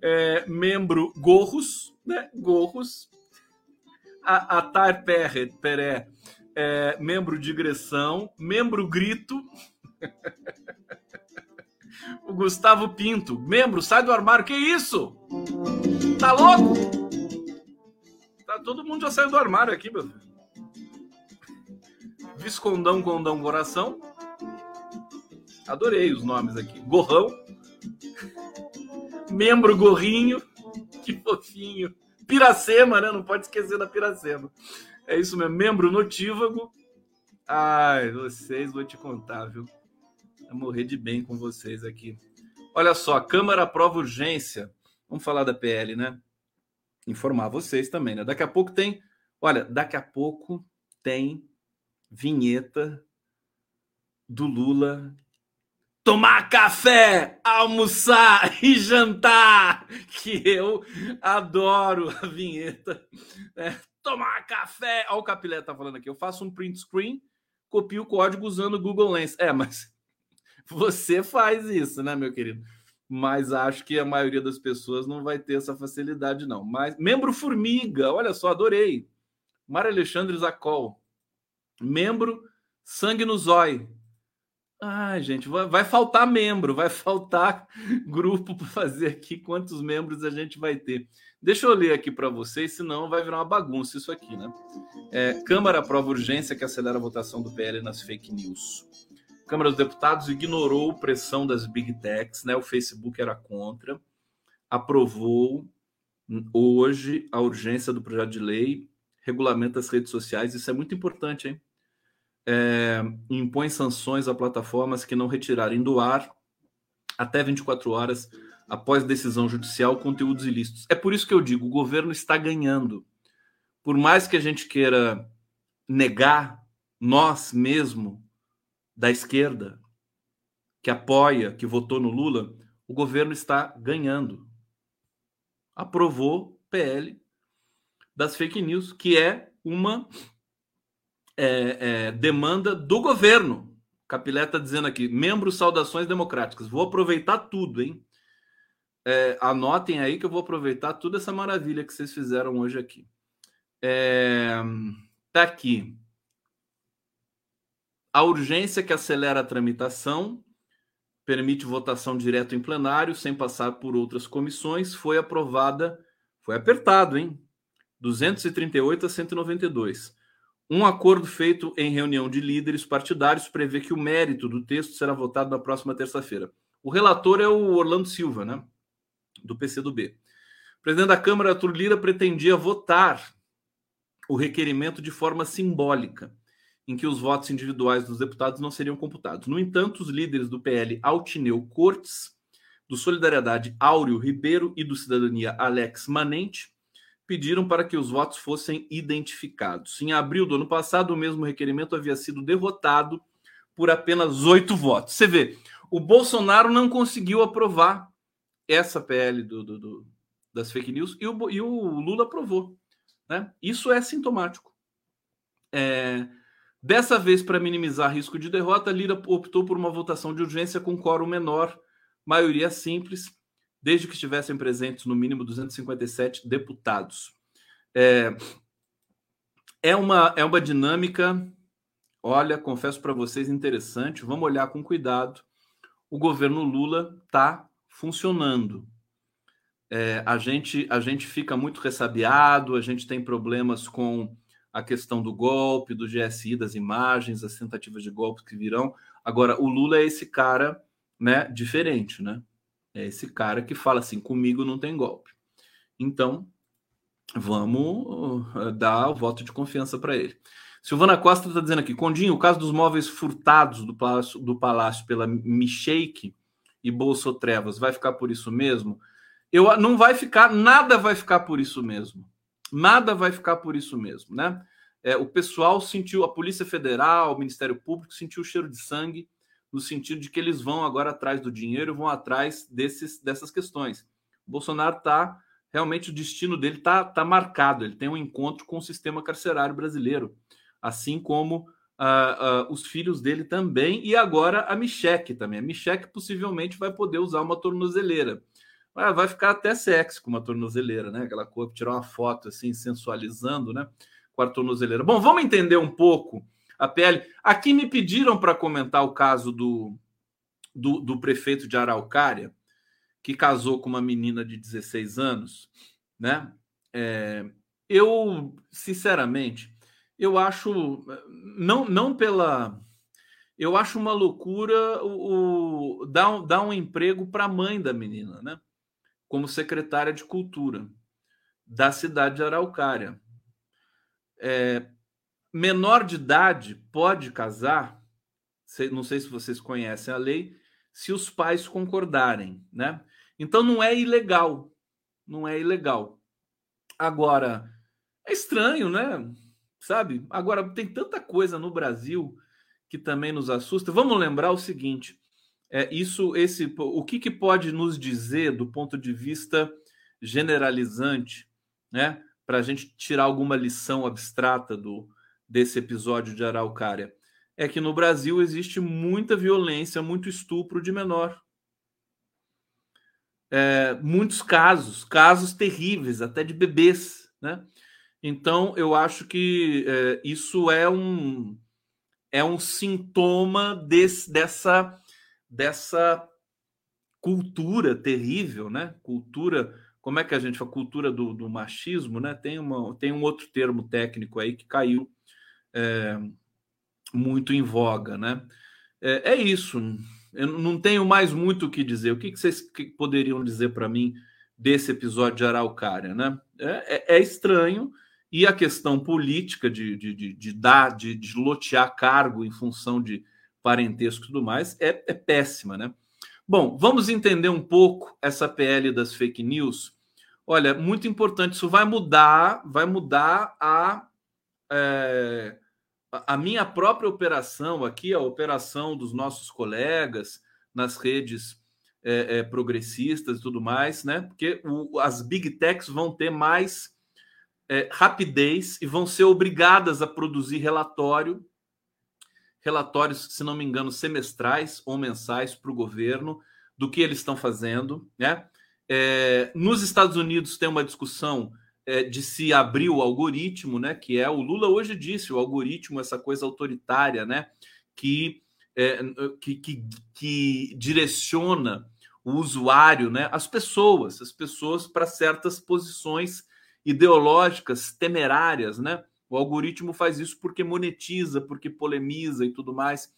É, membro gorros, né? Gorros. A, a Tar Peré, é, membro digressão, membro grito. O Gustavo Pinto, membro, sai do armário. Que isso? Tá louco? Tá, todo mundo já saiu do armário aqui, meu filho. Viscondão, Condão, Coração. Adorei os nomes aqui. Gorrão. Membro Gorrinho. Que fofinho. Piracema, né? Não pode esquecer da Piracema. É isso mesmo. Membro Notívago. Ai, vocês, vou te contar, viu? a morrer de bem com vocês aqui. Olha só, Câmara aprova urgência. Vamos falar da PL, né? Informar vocês também, né? Daqui a pouco tem. Olha, daqui a pouco tem vinheta do Lula tomar café, almoçar e jantar, que eu adoro a vinheta. Né? Tomar café. Olha o Capilé tá falando aqui. Eu faço um print screen, copio o código usando o Google Lens. É, mas você faz isso, né, meu querido? Mas acho que a maioria das pessoas não vai ter essa facilidade, não. Mas membro Formiga, olha só, adorei. Mário Alexandre Zacol. Membro Sangue no Zói. Ai, gente, vai, vai faltar membro, vai faltar grupo para fazer aqui quantos membros a gente vai ter. Deixa eu ler aqui para vocês, senão vai virar uma bagunça isso aqui, né? É, Câmara aprova urgência que acelera a votação do PL nas fake news. Câmara dos Deputados ignorou pressão das big techs, né? O Facebook era contra, aprovou hoje a urgência do projeto de lei, regulamenta as redes sociais, isso é muito importante, hein? É, impõe sanções a plataformas que não retirarem do ar até 24 horas após decisão judicial conteúdos ilícitos. É por isso que eu digo, o governo está ganhando. Por mais que a gente queira negar, nós mesmo da esquerda que apoia, que votou no Lula, o governo está ganhando. Aprovou PL das fake news, que é uma é, é, demanda do governo. Capilé está dizendo aqui, membros saudações democráticas. Vou aproveitar tudo, hein? É, anotem aí que eu vou aproveitar toda essa maravilha que vocês fizeram hoje aqui. É, tá aqui. A urgência que acelera a tramitação permite votação direto em plenário, sem passar por outras comissões, foi aprovada, foi apertado, hein? 238 a 192. Um acordo feito em reunião de líderes partidários prevê que o mérito do texto será votado na próxima terça-feira. O relator é o Orlando Silva, né? do PCdoB. O presidente da Câmara, Arthur Lira, pretendia votar o requerimento de forma simbólica, em que os votos individuais dos deputados não seriam computados. No entanto, os líderes do PL Altineu Cortes, do Solidariedade Áureo Ribeiro e do Cidadania Alex Manente pediram para que os votos fossem identificados. Em abril do ano passado, o mesmo requerimento havia sido derrotado por apenas oito votos. Você vê, o Bolsonaro não conseguiu aprovar essa PL do, do, do, das fake news e o, e o Lula aprovou. Né? Isso é sintomático. É, dessa vez, para minimizar risco de derrota, Lira optou por uma votação de urgência com quórum menor, maioria simples, desde que estivessem presentes no mínimo 257 deputados. É, é, uma, é uma dinâmica, olha, confesso para vocês, interessante. Vamos olhar com cuidado. O governo Lula está funcionando. É, a, gente, a gente fica muito ressabiado, a gente tem problemas com a questão do golpe, do GSI, das imagens, as tentativas de golpe que virão. Agora, o Lula é esse cara né, diferente, né? É esse cara que fala assim: comigo não tem golpe. Então, vamos uh, dar o voto de confiança para ele. Silvana Costa está dizendo aqui: Condinho, o caso dos móveis furtados do palácio, do palácio pela e Bolso Trevas vai ficar por isso mesmo? Eu não vai ficar, nada vai ficar por isso mesmo. Nada vai ficar por isso mesmo, né? É, o pessoal sentiu, a Polícia Federal, o Ministério Público sentiu o cheiro de sangue no sentido de que eles vão agora atrás do dinheiro, vão atrás desses, dessas questões. O Bolsonaro está realmente o destino dele está tá marcado. Ele tem um encontro com o sistema carcerário brasileiro, assim como uh, uh, os filhos dele também, e agora a Micheque também. A Micheque possivelmente vai poder usar uma tornozeleira. Ah, vai ficar até sexy com uma tornozeleira, né? Aquela coisa, tirar uma foto assim, sensualizando, né? Com a tornozeleira. Bom, vamos entender um pouco a PL. Aqui me pediram para comentar o caso do, do, do, prefeito de Araucária, que casou com uma menina de 16 anos, né? É, eu, sinceramente, eu acho não, não pela eu acho uma loucura o, o dar, um, dar um emprego para a mãe da menina, né? Como secretária de cultura da cidade de Araucária. É, menor de idade pode casar, não sei se vocês conhecem a lei, se os pais concordarem, né? Então não é ilegal, não é ilegal. Agora, é estranho, né? Sabe? Agora, tem tanta coisa no Brasil que também nos assusta. Vamos lembrar o seguinte: é, isso, esse, o que, que pode nos dizer do ponto de vista generalizante, né? Para a gente tirar alguma lição abstrata do, desse episódio de Araucária é que no Brasil existe muita violência, muito estupro de menor. É, muitos casos, casos terríveis, até de bebês, né? Então, eu acho que é, isso é um é um sintoma desse, dessa dessa cultura terrível, né? Cultura, como é que a gente fala? Cultura do, do machismo, né? Tem, uma, tem um outro termo técnico aí que caiu é, muito em voga, né? É, é, isso. Eu não tenho mais muito o que dizer. O que, que vocês poderiam dizer para mim desse episódio de Araucária, né? É, é, é estranho e a questão política de, de, de, de dar, de, de, lotear cargo em função de parentesco e tudo mais é, é péssima, né? Bom, vamos entender um pouco essa PL das fake news. Olha, muito importante, isso vai mudar, vai mudar a, é, a minha própria operação aqui, a operação dos nossos colegas nas redes é, é, progressistas e tudo mais, né? Porque o, as big techs vão ter mais é, rapidez e vão ser obrigadas a produzir relatório, relatórios, se não me engano, semestrais ou mensais para o governo do que eles estão fazendo, né? É, nos Estados Unidos tem uma discussão é, de se abrir o algoritmo, né? Que é o Lula hoje disse o algoritmo, essa coisa autoritária, né? Que, é, que, que, que, direciona o usuário, né? As pessoas, as pessoas para certas posições ideológicas temerárias, né? O algoritmo faz isso porque monetiza, porque polemiza e tudo mais.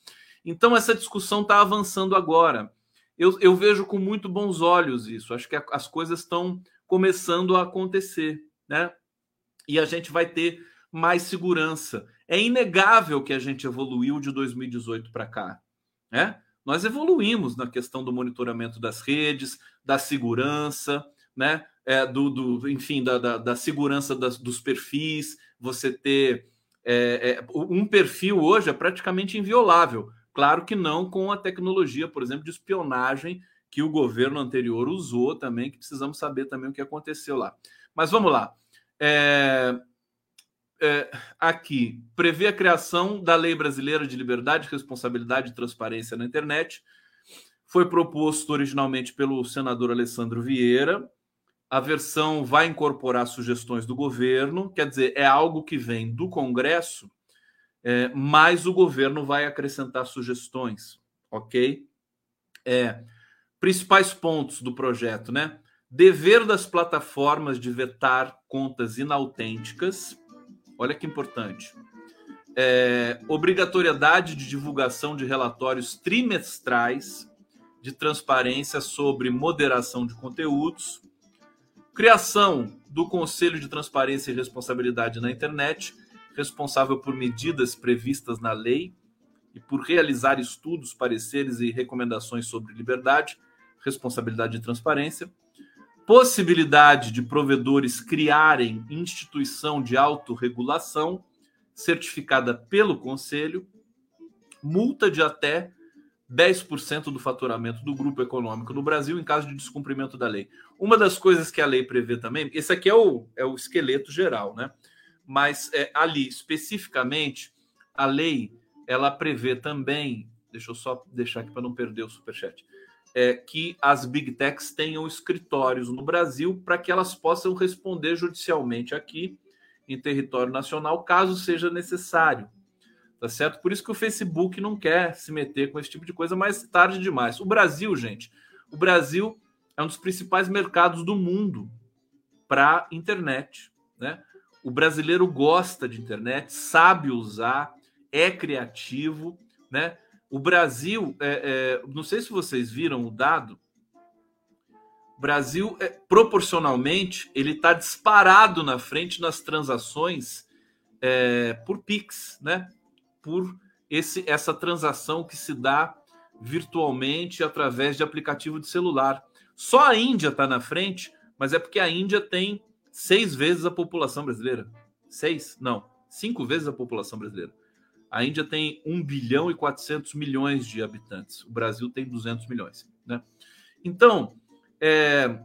Então essa discussão está avançando agora. eu, eu vejo com muito bons olhos isso. Acho que as coisas estão começando a acontecer, né? E a gente vai ter mais segurança. É inegável que a gente evoluiu de 2018 para cá, né? Nós evoluímos na questão do monitoramento das redes, da segurança, né? É, do, do, enfim, da, da, da segurança das, dos perfis, você ter é, é, um perfil hoje é praticamente inviolável. Claro que não com a tecnologia, por exemplo, de espionagem que o governo anterior usou também, que precisamos saber também o que aconteceu lá. Mas vamos lá. É, é, aqui, prevê a criação da Lei Brasileira de Liberdade, Responsabilidade e Transparência na Internet. Foi proposto originalmente pelo senador Alessandro Vieira. A versão vai incorporar sugestões do governo, quer dizer, é algo que vem do Congresso, é, mas o governo vai acrescentar sugestões, ok? É, principais pontos do projeto, né? Dever das plataformas de vetar contas inautênticas. Olha que importante. É, obrigatoriedade de divulgação de relatórios trimestrais de transparência sobre moderação de conteúdos, criação do Conselho de Transparência e Responsabilidade na Internet, responsável por medidas previstas na lei e por realizar estudos, pareceres e recomendações sobre liberdade, responsabilidade e transparência possibilidade de provedores criarem instituição de autorregulação certificada pelo Conselho, multa de até 10% do faturamento do grupo econômico no Brasil em caso de descumprimento da lei. Uma das coisas que a lei prevê também, esse aqui é o, é o esqueleto geral, né? Mas é, ali, especificamente, a lei ela prevê também, deixa eu só deixar aqui para não perder o superchat é, que as big techs tenham escritórios no Brasil para que elas possam responder judicialmente aqui em território nacional, caso seja necessário. Tá certo? Por isso que o Facebook não quer se meter com esse tipo de coisa mais tarde demais. O Brasil, gente, o Brasil é um dos principais mercados do mundo para internet, né? O brasileiro gosta de internet, sabe usar, é criativo, né? O Brasil, é, é, não sei se vocês viram o dado, o Brasil, é, proporcionalmente, ele está disparado na frente nas transações é, por Pix, né? Por esse, essa transação que se dá virtualmente através de aplicativo de celular. Só a Índia está na frente, mas é porque a Índia tem seis vezes a população brasileira. Seis? Não, cinco vezes a população brasileira. A Índia tem 1 bilhão e 400 milhões de habitantes. O Brasil tem 200 milhões. Né? Então, é,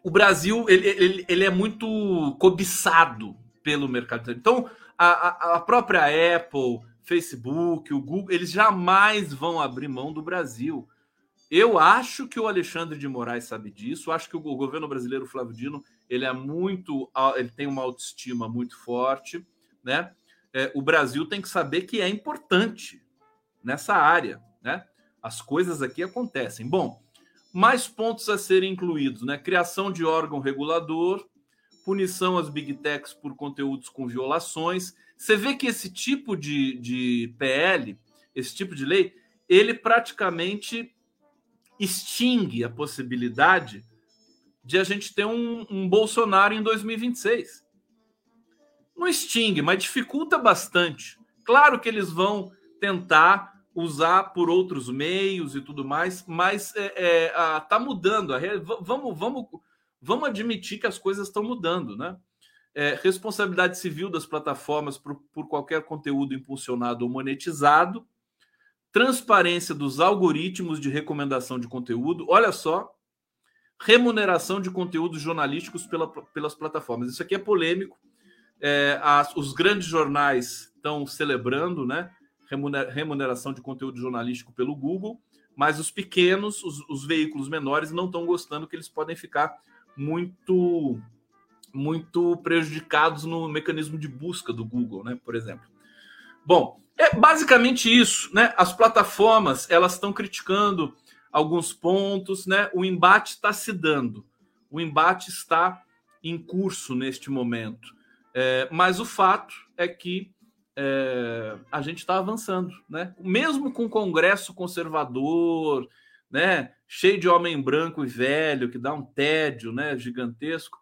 o Brasil ele, ele, ele, é muito cobiçado pelo mercado. Então, a, a, própria Apple, Facebook, o Google, eles jamais vão abrir mão do Brasil. Eu acho que o Alexandre de Moraes sabe disso. Acho que o governo brasileiro, Flávio Dino, ele é muito, ele tem uma autoestima muito forte, né? É, o Brasil tem que saber que é importante nessa área, né? As coisas aqui acontecem. Bom, mais pontos a serem incluídos, né? Criação de órgão regulador, punição às big techs por conteúdos com violações. Você vê que esse tipo de, de PL, esse tipo de lei, ele praticamente extingue a possibilidade de a gente ter um, um Bolsonaro em 2026 não extingue, mas dificulta bastante. Claro que eles vão tentar usar por outros meios e tudo mais, mas é, é, a, tá mudando. A, vamos, vamos, vamos admitir que as coisas estão mudando, né? É, responsabilidade civil das plataformas por, por qualquer conteúdo impulsionado ou monetizado, transparência dos algoritmos de recomendação de conteúdo. Olha só, remuneração de conteúdos jornalísticos pela, pelas plataformas. Isso aqui é polêmico é, as, os grandes jornais estão celebrando né, remuneração de conteúdo jornalístico pelo Google, mas os pequenos, os, os veículos menores, não estão gostando que eles podem ficar muito muito prejudicados no mecanismo de busca do Google, né, por exemplo. Bom, é basicamente isso, né? As plataformas elas estão criticando alguns pontos, né? O embate está se dando, o embate está em curso neste momento. É, mas o fato é que é, a gente está avançando, né? Mesmo com o Congresso conservador, né? Cheio de homem branco e velho, que dá um tédio, né? Gigantesco.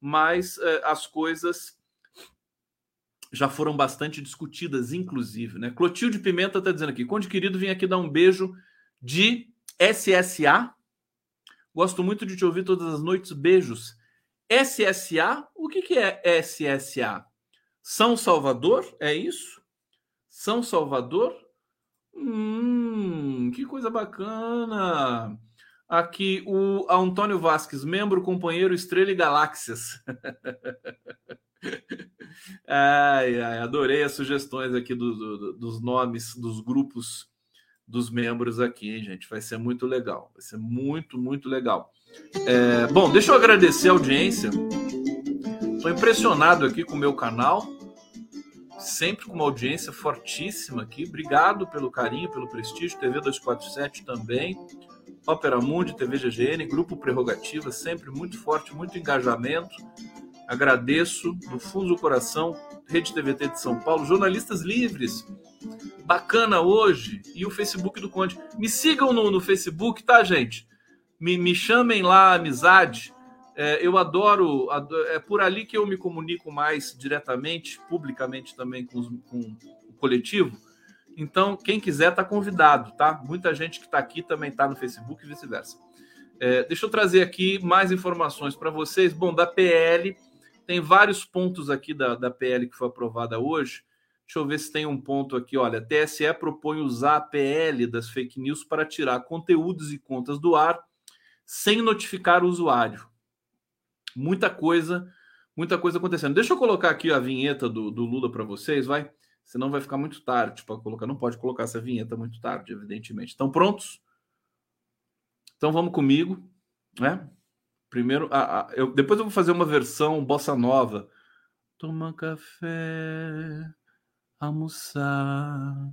Mas é, as coisas já foram bastante discutidas, inclusive, né? Clotilde Pimenta está dizendo aqui: Conde querido, vim aqui dar um beijo de SSA. Gosto muito de te ouvir todas as noites. Beijos. SSA? O que, que é SSA? São Salvador? É isso? São Salvador? Hum, que coisa bacana. Aqui o Antônio Vasques, membro, companheiro, estrela e galáxias. ai, ai, adorei as sugestões aqui do, do, dos nomes dos grupos dos membros aqui, gente? Vai ser muito legal. Vai ser muito, muito legal. É, bom, deixa eu agradecer a audiência. Estou impressionado aqui com o meu canal. Sempre com uma audiência fortíssima aqui. Obrigado pelo carinho, pelo prestígio. TV 247 também. Ópera Mundi, TV GGN, Grupo Prerrogativa, sempre muito forte, muito engajamento. Agradeço do fundo do coração, Rede TVT de São Paulo, jornalistas livres. Bacana hoje. E o Facebook do Conde. Me sigam no, no Facebook, tá, gente? Me, me chamem lá, amizade. É, eu adoro, adoro, é por ali que eu me comunico mais diretamente, publicamente também com, os, com o coletivo. Então, quem quiser está convidado, tá? Muita gente que está aqui também está no Facebook e vice-versa. É, deixa eu trazer aqui mais informações para vocês. Bom, da PL, tem vários pontos aqui da, da PL que foi aprovada hoje. Deixa eu ver se tem um ponto aqui. Olha, TSE propõe usar a PL das fake news para tirar conteúdos e contas do ar sem notificar o usuário. Muita coisa, muita coisa acontecendo. Deixa eu colocar aqui a vinheta do, do Lula para vocês, vai? Senão vai ficar muito tarde para colocar. Não pode colocar essa vinheta muito tarde, evidentemente. Estão prontos? Então vamos comigo, né? Primeiro, a, a, eu, depois eu vou fazer uma versão bossa nova. Toma café, almoçar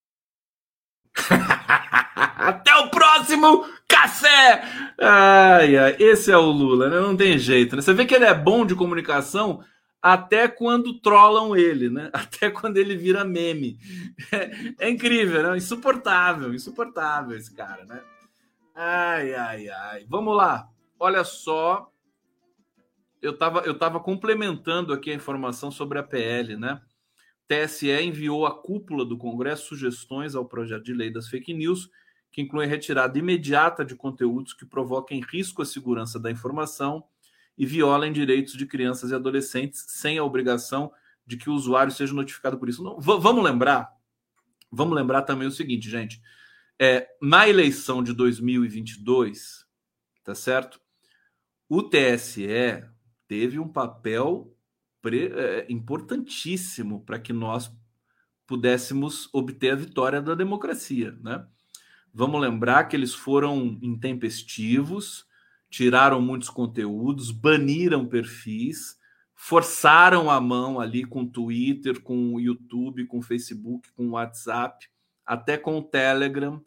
até o próximo café! Ai, ai, esse é o Lula, né? Não tem jeito, né? Você vê que ele é bom de comunicação até quando trollam ele, né? Até quando ele vira meme. É, é incrível, né? Insuportável, insuportável esse cara, né? Ai, ai, ai. Vamos lá. Olha só. Eu estava eu tava complementando aqui a informação sobre a PL, né? TSE enviou à cúpula do Congresso sugestões ao projeto de lei das fake news, que inclui retirada imediata de conteúdos que provoquem risco à segurança da informação e violem direitos de crianças e adolescentes, sem a obrigação de que o usuário seja notificado por isso. Não, vamos lembrar, vamos lembrar também o seguinte, gente. É, na eleição de 2022, tá certo? O TSE teve um papel importantíssimo para que nós pudéssemos obter a vitória da democracia, né? Vamos lembrar que eles foram intempestivos, tiraram muitos conteúdos, baniram perfis, forçaram a mão ali com Twitter, com YouTube, com Facebook, com WhatsApp, até com o Telegram.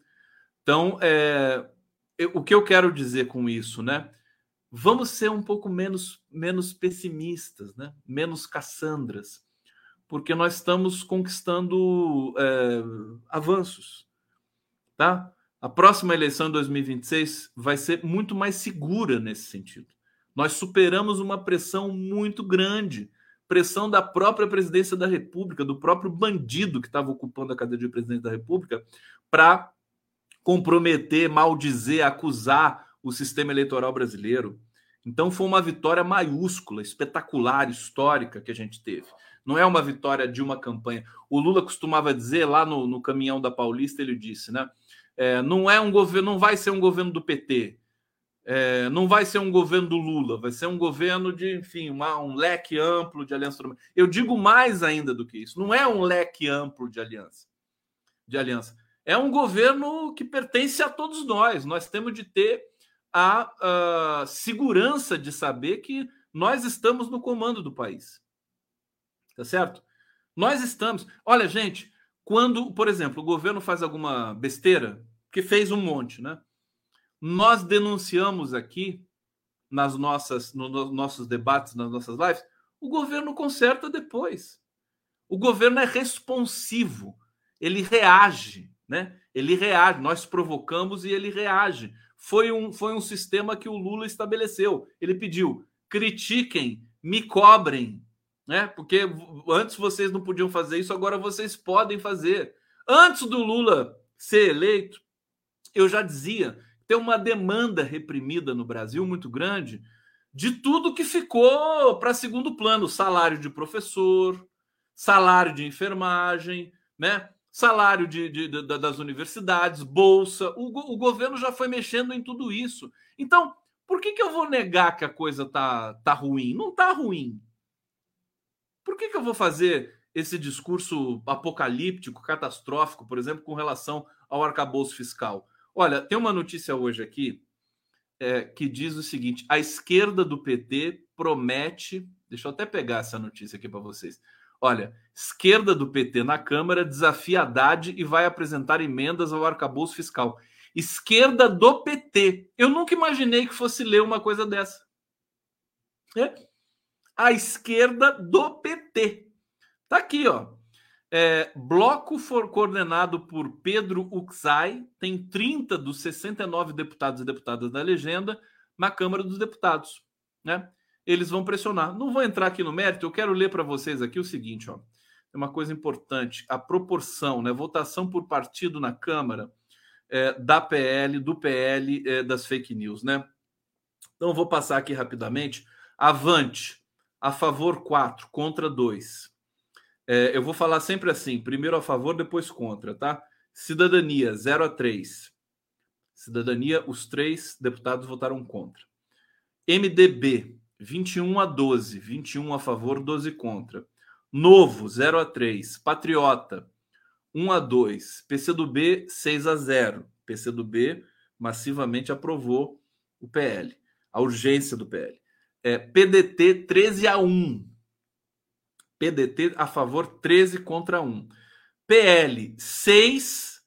Então, é, eu, o que eu quero dizer com isso, né? Vamos ser um pouco menos, menos pessimistas, né? menos Cassandras, porque nós estamos conquistando é, avanços. Tá? A próxima eleição em 2026 vai ser muito mais segura nesse sentido. Nós superamos uma pressão muito grande pressão da própria presidência da República, do próprio bandido que estava ocupando a cadeira de presidente da República, para comprometer, maldizer, acusar o sistema eleitoral brasileiro. Então foi uma vitória maiúscula, espetacular, histórica que a gente teve. Não é uma vitória de uma campanha. O Lula costumava dizer lá no, no caminhão da Paulista, ele disse, né? É, não é um governo, não vai ser um governo do PT, é, não vai ser um governo do Lula, vai ser um governo de, enfim, uma, um leque amplo de aliança. Eu digo mais ainda do que isso. Não é um leque amplo de aliança, de aliança. É um governo que pertence a todos nós. Nós temos de ter a, segurança de saber que nós estamos no comando do país. Tá certo? Nós estamos. Olha, gente, quando, por exemplo, o governo faz alguma besteira, que fez um monte, né? Nós denunciamos aqui nas nossas, nos nossos debates, nas nossas lives, o governo conserta depois. O governo é responsivo, ele reage, né? Ele reage, nós provocamos e ele reage. Foi um, foi um sistema que o Lula estabeleceu. Ele pediu: critiquem, me cobrem, né? Porque antes vocês não podiam fazer isso, agora vocês podem fazer. Antes do Lula ser eleito, eu já dizia tem uma demanda reprimida no Brasil muito grande de tudo que ficou para segundo plano: salário de professor, salário de enfermagem, né? Salário de, de, de das universidades, bolsa. O, o, governo já foi mexendo em tudo isso. Então, por que, que eu vou negar que a coisa tá, tá ruim? Não tá ruim. Por que, que eu vou fazer esse discurso apocalíptico, catastrófico, por exemplo, com relação ao arcabouço fiscal? Olha, tem uma notícia hoje aqui é, que diz o seguinte: a esquerda do PT promete. Deixa eu até pegar essa notícia aqui para vocês. Olha, esquerda do PT na Câmara desafia Haddad e vai apresentar emendas ao arcabouço fiscal. Esquerda do PT. Eu nunca imaginei que fosse ler uma coisa dessa. É? A esquerda do PT. Tá aqui, ó. É, bloco for coordenado por Pedro Uxai, tem 30 dos 69 deputados e deputadas da legenda na Câmara dos Deputados. Né? Eles vão pressionar. Não vou entrar aqui no mérito, eu quero ler para vocês aqui o seguinte: ó. é uma coisa importante: a proporção, né? votação por partido na Câmara é, da PL, do PL, é, das fake news. Né? Então, vou passar aqui rapidamente. Avante, a favor 4, contra 2. É, eu vou falar sempre assim: primeiro a favor, depois contra, tá? Cidadania, 0 a 3. Cidadania, os três deputados votaram contra. MDB, 21 a 12. 21 a favor, 12 contra. Novo, 0 a 3. Patriota, 1 a 2. PCdoB, 6 a 0. PCdoB massivamente aprovou o PL, a urgência do PL. É, PDT, 13 a 1. PDT a favor 13 contra 1. PL 6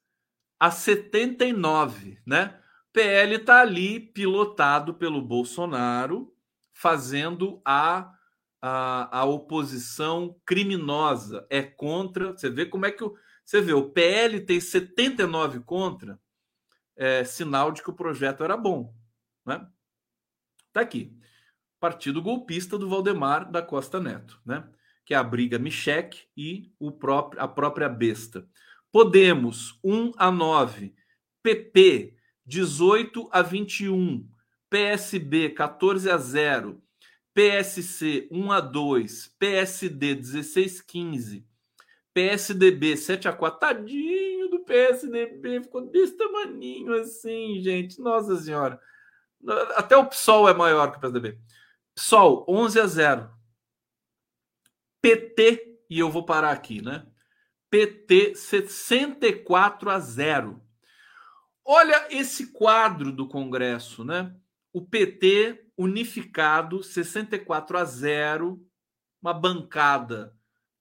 a 79, né? PL está ali pilotado pelo Bolsonaro, fazendo a, a, a, oposição criminosa. É contra. Você vê como é que o. Você vê, o PL tem 79 contra, é sinal de que o projeto era bom. Né? Tá aqui. Partido golpista do Valdemar da Costa Neto, né? que é a briga Michek e o próprio, a própria besta. Podemos 1 a 9, PP 18 a 21, PSB 14 a 0, PSC 1 a 2, PSD 16 a 15, PSDB 7 a 4. Tadinho do PSDB, ficou desse tamaninho assim, gente. Nossa senhora. Até o PSOL é maior que o PSDB. PSOL 11 a 0. PT, e eu vou parar aqui, né? PT 64 a 0. Olha esse quadro do Congresso, né? O PT unificado 64 a 0, uma bancada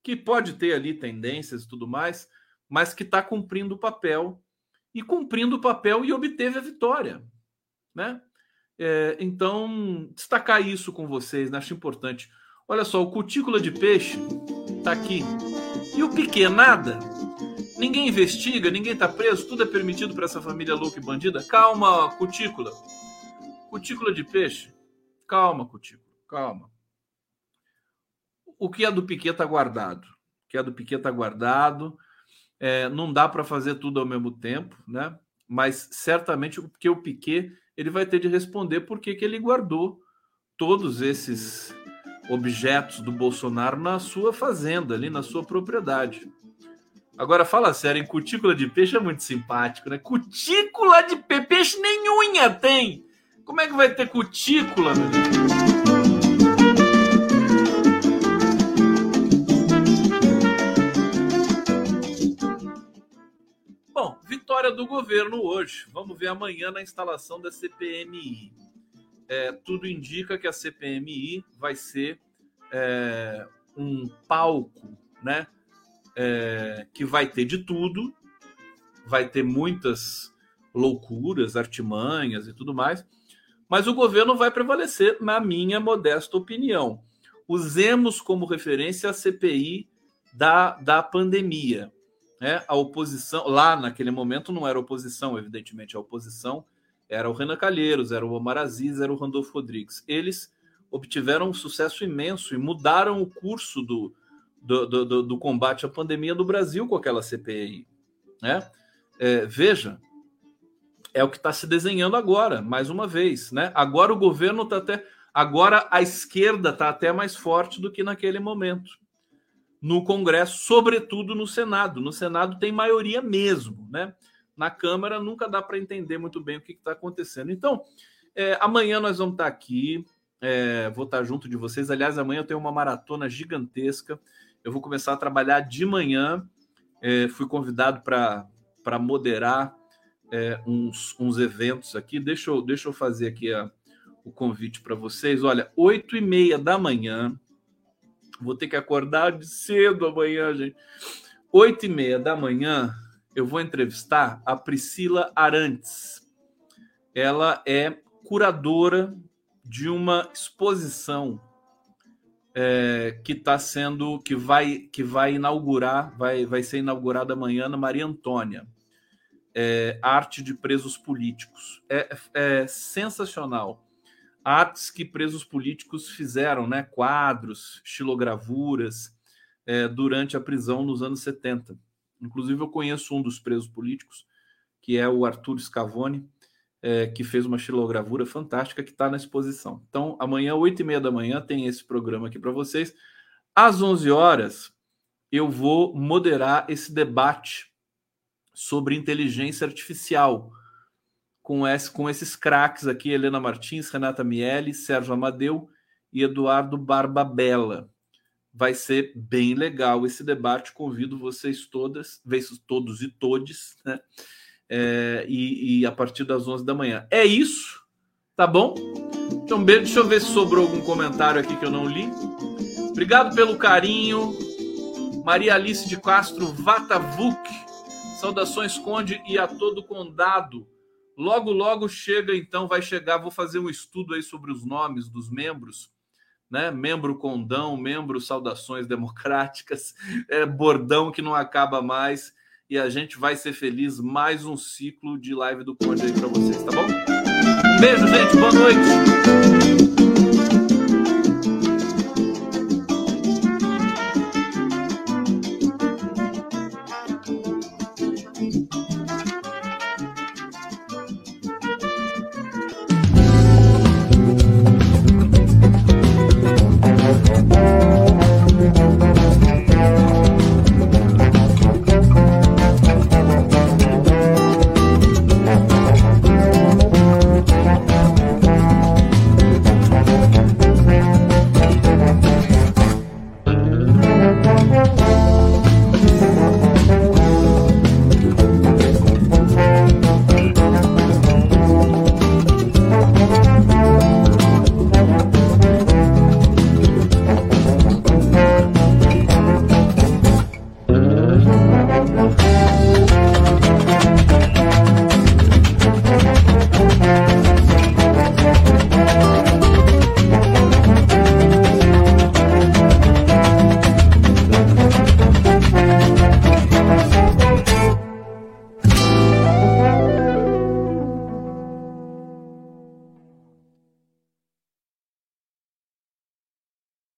que pode ter ali tendências e tudo mais, mas que está cumprindo o papel e cumprindo o papel e obteve a vitória, né? É, então destacar isso com vocês, né? acho importante. Olha só, o cutícula de peixe tá aqui. E o Piquet, nada? Ninguém investiga, ninguém tá preso, tudo é permitido para essa família louca e bandida? Calma, cutícula. Cutícula de peixe? Calma, cutícula, calma. O que é do Piquet tá guardado. O que é do Piquet tá guardado. É, não dá para fazer tudo ao mesmo tempo, né? Mas certamente porque o Piquet ele vai ter de responder por que ele guardou todos esses objetos do Bolsonaro na sua fazenda, ali na sua propriedade. Agora, fala sério, em cutícula de peixe é muito simpático, né? Cutícula de peixe, unha tem. Como é que vai ter cutícula, meu Deus? Bom, do governo hoje. Vamos ver amanhã na instalação da CPMI. É, tudo indica que a CPMI vai ser é, um palco, né? É, que vai ter de tudo, vai ter muitas loucuras, artimanhas e tudo mais, mas o governo vai prevalecer, na minha modesta opinião. Usemos como referência a CPI da, da pandemia. Né? A oposição, lá naquele momento não era oposição, evidentemente, a oposição era o Renan Calheiros, era o Omar Aziz, era o Randolfo Rodrigues. Eles obtiveram um sucesso imenso e mudaram o curso do, do, do, do combate à pandemia do Brasil com aquela CPI. Né? É, veja, é o que está se desenhando agora, mais uma vez. Né? Agora o governo está até. Agora a esquerda está até mais forte do que naquele momento. No Congresso, sobretudo no Senado. No Senado tem maioria mesmo, né? Na Câmara nunca dá para entender muito bem o que está acontecendo. Então, é, amanhã nós vamos estar tá aqui é, vou estar junto de vocês. Aliás, amanhã eu tenho uma maratona gigantesca. Eu vou começar a trabalhar de manhã. É, fui convidado para moderar é, uns, uns eventos aqui. Deixa eu, deixa eu fazer aqui a, o convite para vocês. Olha, oito e meia da manhã. Vou ter que acordar de cedo amanhã, gente. Oito e meia da manhã, eu vou entrevistar a Priscila Arantes. Ela é curadora de uma exposição é, que está sendo, que vai, que vai inaugurar, vai, vai ser inaugurada amanhã na Maria Antônia. É, arte de presos políticos. É, é, sensacional. Artes que presos políticos fizeram, né? quadros, estilogravuras, é, durante a prisão nos anos 70. Inclusive, eu conheço um dos presos políticos, que é o Arthur Scavone, é, que fez uma xilogravura fantástica que está na exposição. Então, amanhã, 8 e meia da manhã, tem esse programa aqui para vocês. Às 11 horas, eu vou moderar esse debate sobre inteligência artificial com, esse, com esses craques aqui, Helena Martins, Renata Miele, Sérgio Amadeu e Eduardo Barbabella. Vai ser bem legal esse debate. Convido vocês todas, todos e todes, né? é, e, e, a partir das 11 da manhã. É isso, tá bom? Então, beijo. Deixa eu ver se sobrou algum comentário aqui que eu não li. Obrigado pelo carinho. Maria Alice de Castro Vatavuk. Saudações, Conde, e a todo condado. Logo, logo chega, então, vai chegar. Vou fazer um estudo aí sobre os nomes dos membros. Né? Membro condão, membro saudações democráticas, é, bordão que não acaba mais e a gente vai ser feliz mais um ciclo de live do Conde aí para vocês, tá bom? Beijo, gente. Boa noite.